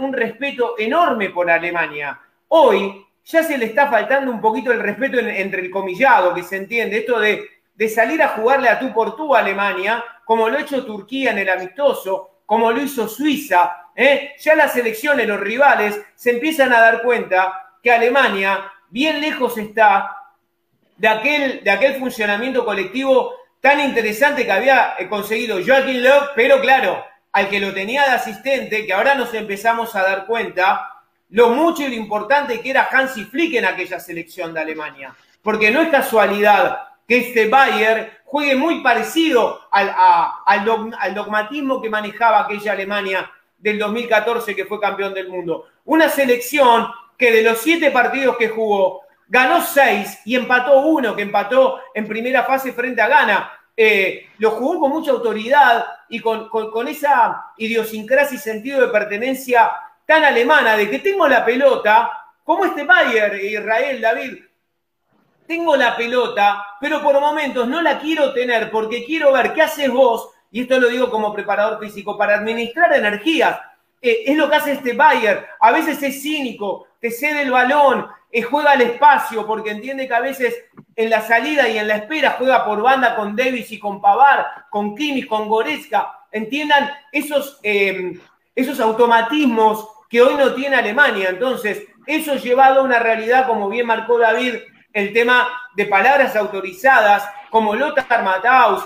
un respeto enorme por Alemania. Hoy ya se le está faltando un poquito el respeto en, entre el comillado, que se entiende, esto de, salir a jugarle a tú por tú a Alemania, como lo ha hecho Turquía en el amistoso, como lo hizo Suiza. ¿eh? Ya las elecciones, los rivales, se empiezan a dar cuenta que Alemania bien lejos está de aquel funcionamiento colectivo tan interesante que había conseguido Joachim Löw, pero claro, al que lo tenía de asistente, que ahora nos empezamos a dar cuenta lo mucho y lo importante que era Hansi Flick en aquella selección de Alemania. Porque no es casualidad que este Bayern juegue muy parecido al, al dogmatismo que manejaba aquella Alemania del 2014 que fue campeón del mundo. Una selección que de los siete partidos que jugó, ganó seis y empató uno, que empató en primera fase frente a Ghana. Eh, lo jugó con mucha autoridad y con, con, con, esa idiosincrasia y sentido de pertenencia tan alemana de que tengo la pelota, como este Bayer, Israel, David, tengo la pelota, pero por momentos no la quiero tener porque quiero ver qué haces vos, y esto lo digo como preparador físico, para administrar energías. Eh, es lo que hace este Bayer. A veces es cínico, te cede el balón, eh, juega al espacio, porque entiende que a veces en la salida y en la espera juega por banda con Davis y con Pavar, con Kimmich, con Goretzka. Entiendan esos, eh, esos automatismos que hoy no tiene Alemania. Entonces, eso llevado a una realidad, como bien marcó David, el tema de palabras autorizadas, como Lothar Matthaus,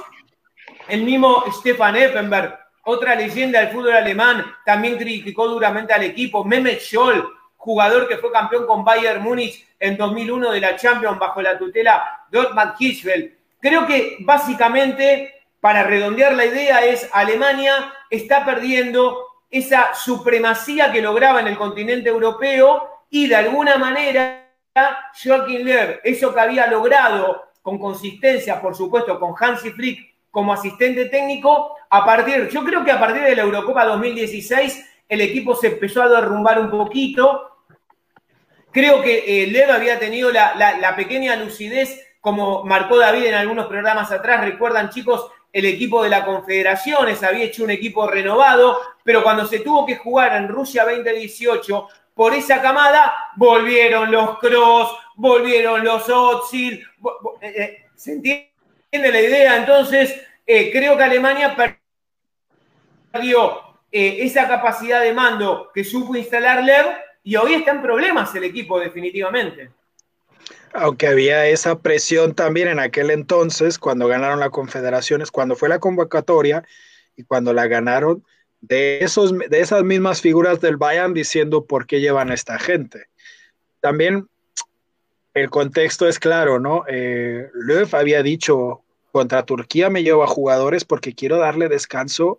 el mismo Stefan Effenberg, otra leyenda del fútbol alemán, también criticó duramente al equipo, Mehmet Scholl, jugador que fue campeón con Bayern Múnich en 2001 de la Champions bajo la tutela de Ottmar Hirschfeld. Creo que básicamente, para redondear la idea, es Alemania está perdiendo esa supremacía que lograba en el continente europeo y de alguna manera Joachim Löw, eso que había logrado con consistencia, por supuesto, con Hansi Flick como asistente técnico, a partir, yo creo que a partir de la Eurocopa 2016 el equipo se empezó a derrumbar un poquito. Creo que eh, Lev había tenido la, pequeña lucidez, como marcó David en algunos programas atrás. Recuerdan, chicos, el equipo de la Confederaciones había hecho un equipo renovado, pero cuando se tuvo que jugar en Rusia 2018 por esa camada, volvieron los Cross, volvieron los Otsil. Eh, eh, ¿Se entiende la idea? Entonces, eh, creo que Alemania perdió eh, esa capacidad de mando que supo instalar Lev y hoy está en problemas el equipo definitivamente. Aunque había esa presión también en aquel entonces, cuando ganaron la Confederaciones, cuando fue la convocatoria y cuando la ganaron, de, esos, de esas mismas figuras del Bayern diciendo por qué llevan a esta gente. También el contexto es claro, ¿no? Eh, había dicho, contra Turquía me llevo a jugadores porque quiero darle descanso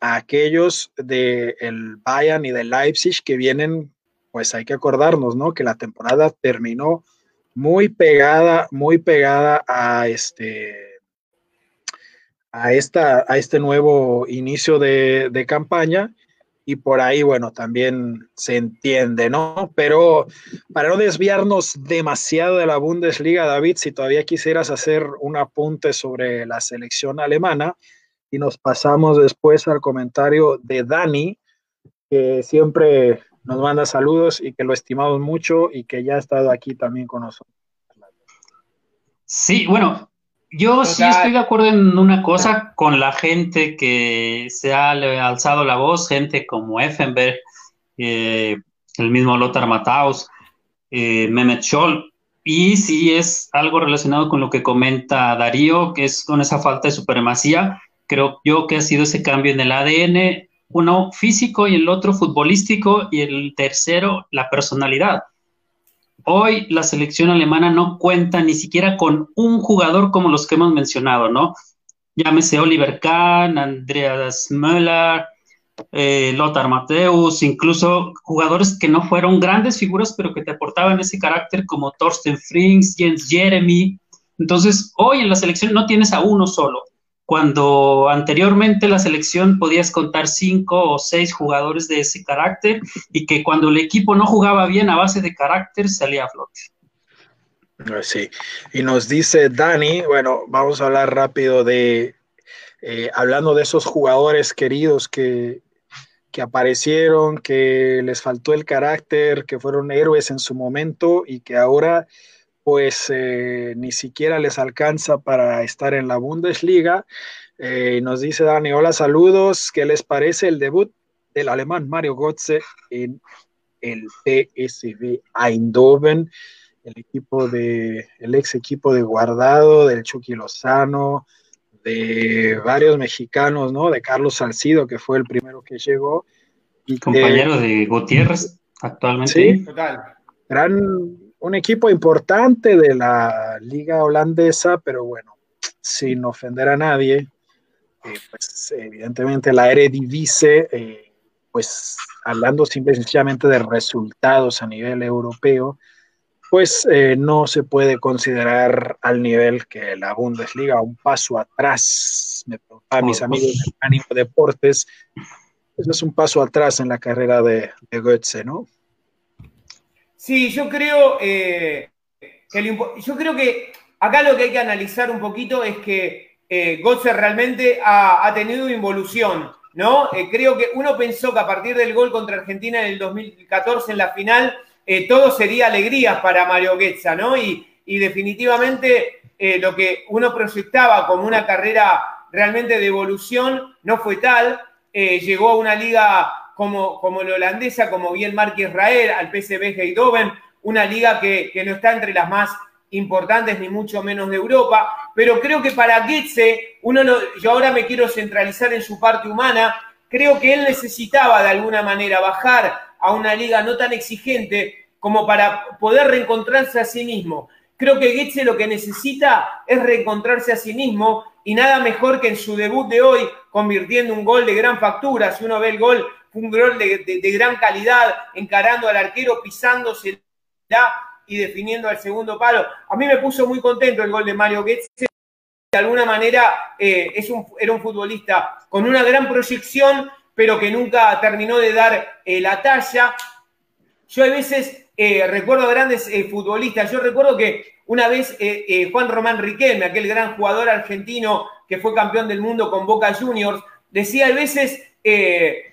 a aquellos del Bayern y del Leipzig que vienen, pues hay que acordarnos, ¿no? Que la temporada terminó muy pegada, muy pegada a este a, esta, a este nuevo inicio de campaña y por ahí, bueno, también se entiende, ¿no? Pero para no desviarnos demasiado de la Bundesliga, David, si todavía quisieras hacer un apunte sobre la selección alemana y nos pasamos después al comentario de Dani, que siempre nos manda saludos y que lo estimamos mucho y que ya ha estado aquí también con nosotros. Sí, bueno, yo sí estoy de acuerdo en una cosa con la gente que se ha alzado la voz, gente como Effenberg, eh, el mismo Lothar Matthaus, eh, Mehmet Scholl, y sí es algo relacionado con lo que comenta Darío, que es con esa falta de supremacía. Creo yo que ha sido ese cambio en el ADN, uno físico y el otro futbolístico, y el tercero la personalidad. Hoy la selección alemana no cuenta ni siquiera con un jugador como los que hemos mencionado, ¿no? Llámese Oliver Kahn, Andreas Müller, eh, Lothar Matthäus, incluso jugadores que no fueron grandes figuras, pero que te aportaban ese carácter como Thorsten Frings, Jens Jeremy. Entonces, hoy en la selección no tienes a uno solo cuando anteriormente la selección podías contar cinco o seis jugadores de ese carácter y que cuando el equipo no jugaba bien a base de carácter salía a flote. Ah, sí, y nos dice Dani, bueno, vamos a hablar rápido de, eh, hablando de esos jugadores queridos que, que aparecieron, que les faltó el carácter, que fueron héroes en su momento y que ahora pues eh, ni siquiera les alcanza para estar en la Bundesliga. Eh, nos dice Dani, hola, saludos, ¿qué les parece el debut del alemán Mario Götze en el PSV Eindhoven, el equipo de, el ex equipo de guardado del Chucky Lozano, de varios mexicanos, ¿no? De Carlos Salcido, que fue el primero que llegó. Y Compañero de Gutiérrez actualmente. Sí, total. Gran, un equipo importante de la liga holandesa, pero bueno, sin ofender a nadie, eh, pues evidentemente la Eredivisie, eh, pues hablando simple y sencillamente de resultados a nivel europeo, pues eh, no se puede considerar al nivel que la Bundesliga, un paso atrás, me a mis amigos de Ánimo Deportes, eso es un paso atrás en la carrera de, de Goetze, ¿no? Sí, yo creo, eh, que yo creo que acá lo que hay que analizar un poquito es que eh, realmente ha, tenido involución, ¿no? Eh, creo que uno pensó que a partir del gol contra Argentina en el 2014 en la final, eh, todo sería alegría para Mario Goetze, ¿no? Y definitivamente lo que uno proyectaba como una carrera realmente de evolución no fue tal. llegó a una liga como, como la holandesa, como bien marca Israel, al PSV Eindhoven, una liga que, no está entre las más importantes ni mucho menos de Europa, pero creo que para Goetze, uno yo ahora me quiero centralizar en su parte humana, creo que él necesitaba de alguna manera bajar a una liga no tan exigente como para poder reencontrarse a sí mismo. Creo que Goetze lo que necesita es reencontrarse a sí mismo y nada mejor que en su debut de hoy, convirtiendo un gol de gran factura. Si uno ve el gol un gol de, gran calidad, encarando al arquero, pisándose y definiendo al segundo palo. A mí me puso muy contento el gol de Mario Goetze. De alguna manera eh, es un, era un futbolista con una gran proyección, pero que nunca terminó de dar eh, la talla. Yo a veces eh, recuerdo grandes futbolistas. Yo recuerdo que una vez Juan Román Riquelme, aquel gran jugador argentino que fue campeón del mundo con Boca Juniors, decía a veces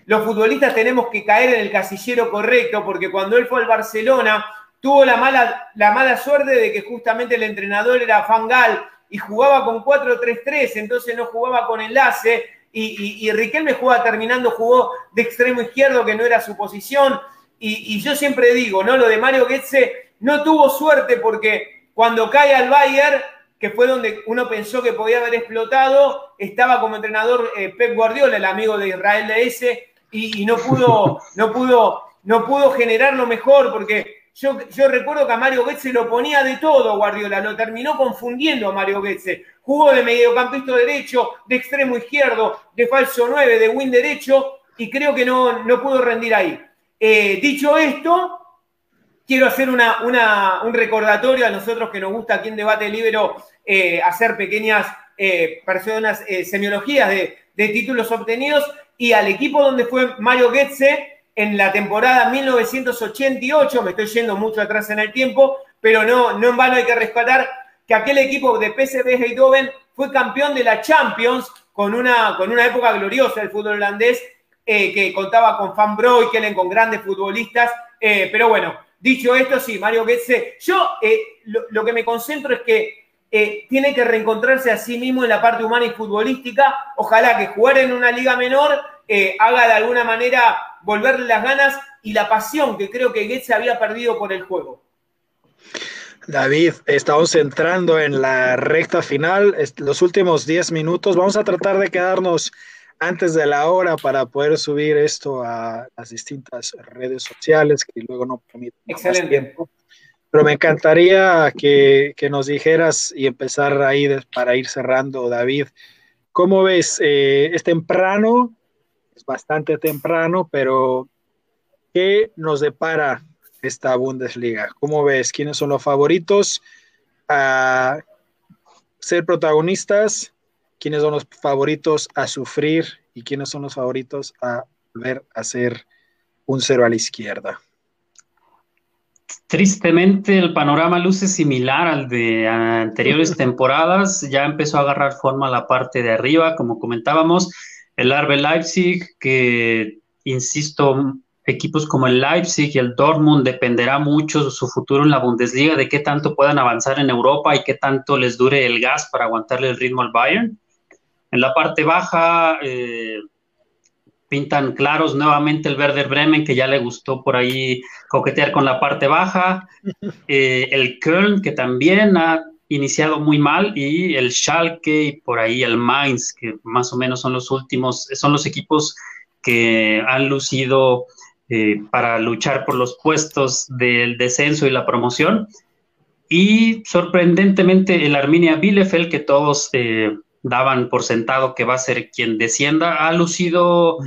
los futbolistas tenemos que caer en el casillero correcto, porque cuando él fue al Barcelona, tuvo la mala, la mala suerte de que justamente el entrenador era Fangal y jugaba con 4-3-3, entonces no jugaba con enlace, y, Riquelme jugaba terminando, jugó de extremo izquierdo, que no era su posición, y, yo siempre digo, ¿no? Lo de Mario Goetze no tuvo suerte porque cuando cae al Bayern que fue donde uno pensó que podía haber explotado, estaba como entrenador eh, Pep Guardiola, el amigo de Israel de ese, y, no, pudo, no, pudo, no pudo generar lo mejor, porque yo, yo recuerdo que a Mario Goetze lo ponía de todo Guardiola, lo terminó confundiendo a Mario Goetze. Jugó de mediocampista derecho, de extremo izquierdo, de falso 9, de win derecho, y creo que no, no pudo rendir ahí. Eh, dicho esto, quiero hacer una, un recordatorio a nosotros que nos gusta aquí en Debate Libero eh, hacer pequeñas eh, personas, semiologías de, títulos obtenidos y al equipo donde fue Mario Goetze en la temporada 1988, me estoy yendo mucho atrás en el tiempo, pero no, no en vano hay que rescatar que aquel equipo de PSV Eindhoven fue campeón de la Champions con una, con una época gloriosa del fútbol holandés, eh, que contaba con Van Breukelen, con grandes futbolistas, eh, pero bueno, dicho esto, sí, Mario Goetze, yo eh, lo, que me concentro es que tiene que reencontrarse a sí mismo en la parte humana y futbolística, ojalá que jugar en una liga menor haga de alguna manera volverle las ganas y la pasión que creo que Goetze había perdido por el juego. David, estamos entrando en la recta final, los últimos 10 minutos. Vamos a tratar de quedarnos antes de la hora para poder subir esto a las distintas redes sociales que luego no permiten Excelente. tiempo. Pero me encantaría que, nos dijeras y empezar ahí para ir cerrando, David. ¿Cómo ves? Eh, es temprano, es bastante temprano, pero ¿qué nos depara esta Bundesliga? ¿Cómo ves? ¿Quiénes son los favoritos a ser protagonistas? ¿Quiénes son los favoritos a sufrir? ¿Y quiénes son los favoritos a volver a ser un cero a la izquierda? Tristemente el panorama luce similar al de anteriores temporadas, ya empezó a agarrar forma la parte de arriba, como comentábamos, el Arbe Leipzig, que, insisto, equipos como el Leipzig y el Dortmund dependerá mucho de su futuro en la Bundesliga, de qué tanto puedan avanzar en Europa y qué tanto les dure el gas para aguantarle el ritmo al Bayern. En la parte baja eh, pintan claros nuevamente el Werder Bremen, que ya le gustó por ahí coquetear con la parte baja. Eh, el Köln, que también ha iniciado muy mal y el Schalke y por ahí el Mainz, que más o menos son los últimos, son los equipos que han lucido eh, para luchar por los puestos del descenso y la promoción. Y sorprendentemente el Arminia Bielefeld, que todos eh, daban por sentado que va a ser quien descienda, ha lucido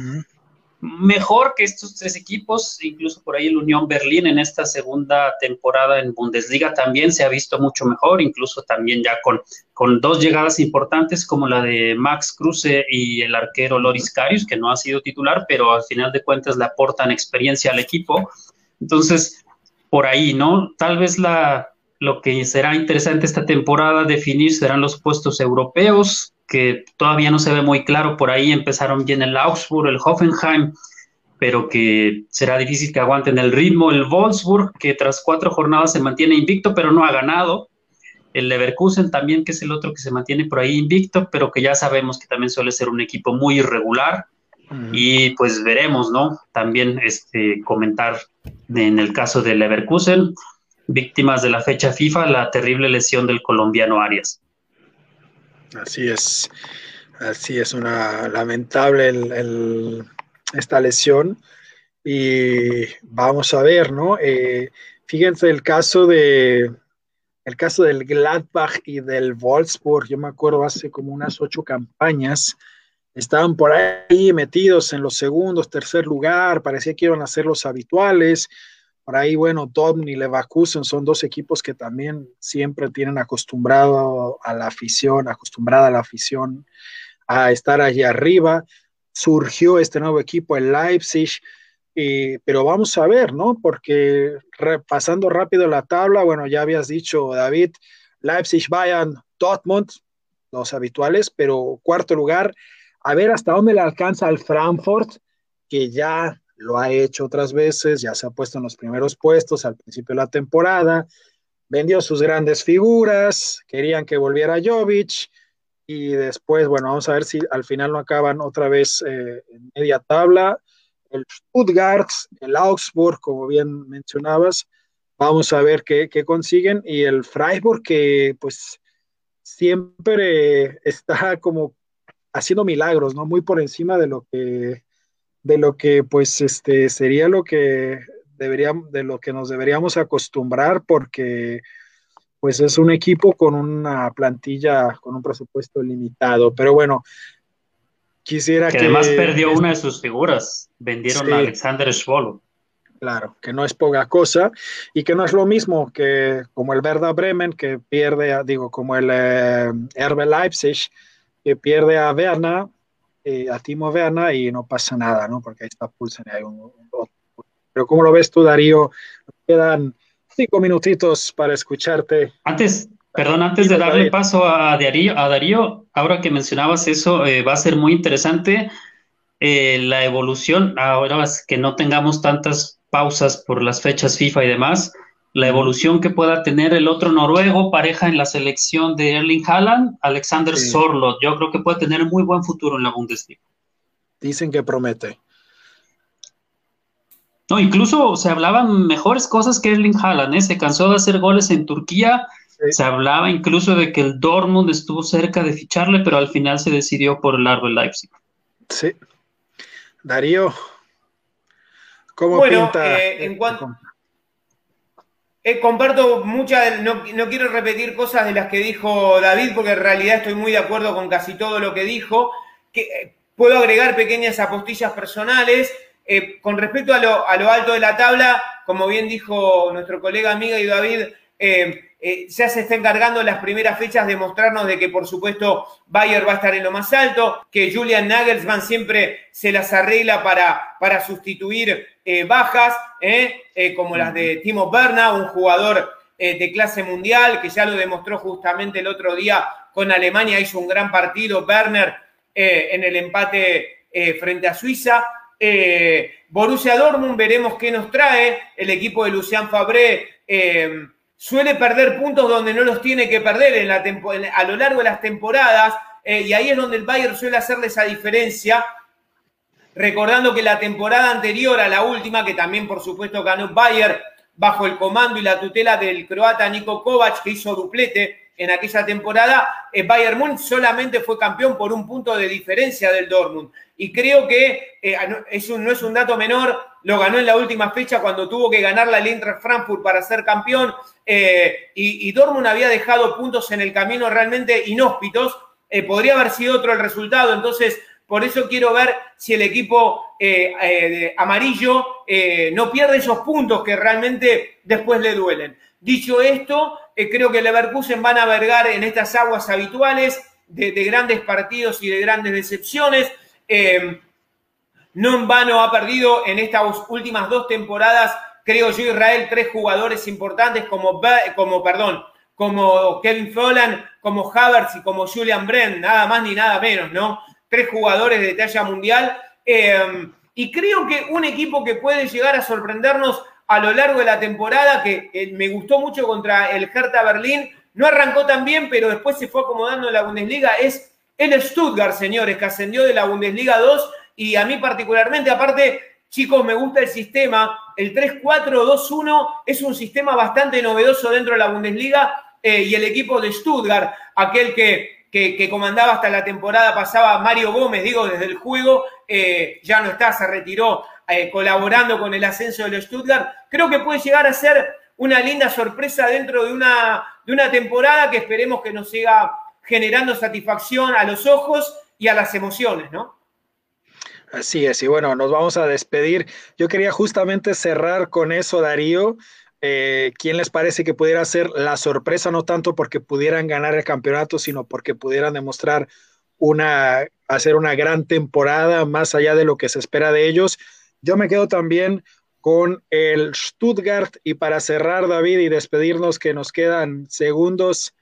mejor que estos tres equipos, incluso por ahí el Unión Berlín en esta segunda temporada en Bundesliga también se ha visto mucho mejor, incluso también ya con, con dos llegadas importantes como la de Max Kruse y el arquero Loris Karius, que no ha sido titular, pero al final de cuentas le aportan experiencia al equipo. Entonces, por ahí, ¿no? Tal vez la, lo que será interesante esta temporada definir serán los puestos europeos, que todavía no se ve muy claro. Por ahí empezaron bien el Augsburg, el Hoffenheim, pero que será difícil que aguanten el ritmo. El Wolfsburg, que tras cuatro jornadas se mantiene invicto, pero no ha ganado. El Leverkusen también, que es el otro que se mantiene por ahí invicto, pero que ya sabemos que también suele ser un equipo muy irregular. Y pues veremos, ¿no? También este, comentar en el caso del Leverkusen, víctimas de la fecha FIFA, la terrible lesión del colombiano Arias. Así es, así es una lamentable esta lesión y vamos a ver, ¿no? Eh, fíjense el caso de el caso del Gladbach y del Wolfsburg, yo me acuerdo hace como unas ocho campañas, estaban por ahí metidos en los segundos, tercer lugar, parecía que iban a ser los habituales, por ahí, bueno, Dortmund y Leverkusen son dos equipos que también siempre tienen acostumbrado a la afición, acostumbrada a la afición a estar allí arriba. Surgió este nuevo equipo, el Leipzig, pero vamos a ver, ¿no? Porque repasando rápido la tabla, bueno, ya habías dicho, David, Leipzig, Bayern, Dortmund, los habituales, pero cuarto lugar, a ver hasta dónde le alcanza al Frankfurt, que ya lo ha hecho otras veces, ya se ha puesto en los primeros puestos al principio de la temporada, vendió sus grandes figuras, querían que volviera Jovic y después, bueno, vamos a ver si al final no acaban otra vez eh, en media tabla. El Stuttgart, el Augsburg, como bien mencionabas, vamos a ver qué, qué consiguen y el Freiburg que pues siempre está como haciendo milagros, ¿no? Muy por encima de lo que de lo que pues este sería lo que deberíamos, de lo que nos deberíamos acostumbrar porque pues es un equipo con una plantilla, con un presupuesto limitado. Pero bueno, quisiera que... además perdió una de sus figuras, vendieron a Alexander Schwolo. Claro, que no es poca cosa y que no es lo mismo que como el Werder Bremen, que pierde, a, digo, como el eh, RB Leipzig, que pierde a Werner, eh, a Timo Werner y no pasa nada, ¿no? Porque ahí está Pulsen y hay un, un, Pero ¿cómo lo ves tú, Darío? Quedan cinco minutitos para escucharte. Antes, perdón, antes de darle paso a Darío, a Darío ahora que mencionabas eso, eh, va a ser muy interesante eh, la evolución, ahora que no tengamos tantas pausas por las fechas FIFA y demás, la evolución que pueda tener el otro noruego, pareja en la selección de Erling Haaland, Alexander sí. Sorlot. Yo creo que puede tener muy buen futuro en la Bundesliga. Dicen que promete. No, incluso se hablaban mejores cosas que Erling Haaland, ¿eh? se cansó de hacer goles en Turquía, sí. se hablaba incluso de que el Dortmund estuvo cerca de ficharle, pero al final se decidió por el árbol Leipzig. Sí. Darío, ¿cómo bueno, pinta? Eh, en cuanto... Eh, comparto muchas, no, no, quiero repetir cosas de las que dijo David, porque en realidad estoy muy de acuerdo con casi todo lo que dijo. Que, eh, puedo agregar pequeñas apostillas personales. Eh, con respecto a lo, a lo, alto de la tabla, como bien dijo nuestro colega amiga y David, eh, ya se está encargando en las primeras fechas de mostrarnos de que, por supuesto, Bayer va a estar en lo más alto, que Julian Nagelsmann siempre se las arregla para, para sustituir eh, bajas, eh, como las de Timo Berna, un jugador de clase mundial, que ya lo demostró justamente el otro día con Alemania, hizo un gran partido, Werner en el empate frente a Suiza. Borussia Dortmund, veremos qué nos trae el equipo de Lucian Fabré suele perder puntos donde no los tiene que perder en la a lo largo de las temporadas, eh, y ahí es donde el Bayern suele hacerle esa diferencia, recordando que la temporada anterior a la última, que también por supuesto ganó Bayern bajo el comando y la tutela del croata Niko Kovac, que hizo duplete en aquella temporada, eh, Bayern Múnich solamente fue campeón por un punto de diferencia del Dortmund. Y creo que eh, es un, no es un dato menor, lo ganó en la última fecha cuando tuvo que ganar la Eintracht Frankfurt para ser campeón. Eh, y, y, Dortmund había dejado puntos en el camino realmente inhóspitos. Podría haber sido otro el resultado. Entonces, por eso quiero ver si el equipo amarillo no pierde esos puntos que realmente después le duelen. Dicho esto, creo que Leverkusen van a vergar en estas aguas habituales de, de grandes partidos y de grandes decepciones. Eh, no en vano ha perdido en estas últimas dos temporadas, creo yo, Israel, tres jugadores importantes como, como perdón, como Kevin Folland, como Havertz y como Julian Brent, nada más ni nada menos, ¿no? Tres jugadores de talla mundial. Eh, y creo que un equipo que puede llegar a sorprendernos a lo largo de la temporada, que me gustó mucho contra el Hertha Berlín, no arrancó tan bien, pero después se fue acomodando en la Bundesliga, es el Stuttgart, señores, que ascendió de la Bundesliga 2 y a mí particularmente, aparte, chicos, me gusta el sistema. El 3-4-2-1 es un sistema bastante novedoso dentro de la Bundesliga eh, y el equipo de Stuttgart, aquel que, que, que, comandaba hasta la temporada pasaba Mario Gómez, digo, desde el juego, eh, ya no está, se retiró eh, colaborando con el ascenso del Stuttgart. Creo que puede llegar a ser una linda sorpresa dentro de una, de una temporada que esperemos que nos siga generando satisfacción a los ojos y a las emociones, ¿no? Así es, y bueno, nos vamos a despedir. Yo quería justamente cerrar con eso, Darío. Eh, ¿Quién les parece que pudiera ser la sorpresa, no tanto porque pudieran ganar el campeonato, sino porque pudieran demostrar una, hacer una gran temporada más allá de lo que se espera de ellos? Yo me quedo también con el Stuttgart y para cerrar, David, y despedirnos que nos quedan segundos,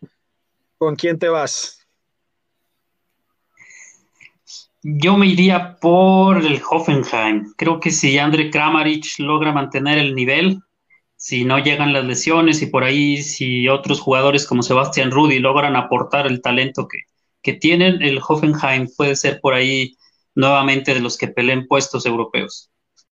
¿con quién te vas? Yo me iría por el Hoffenheim. Creo que si André Kramaric logra mantener el nivel, si no llegan las lesiones y por ahí si otros jugadores como Sebastián Rudi logran aportar el talento que tienen, el Hoffenheim puede ser por ahí nuevamente de los que peleen puestos europeos.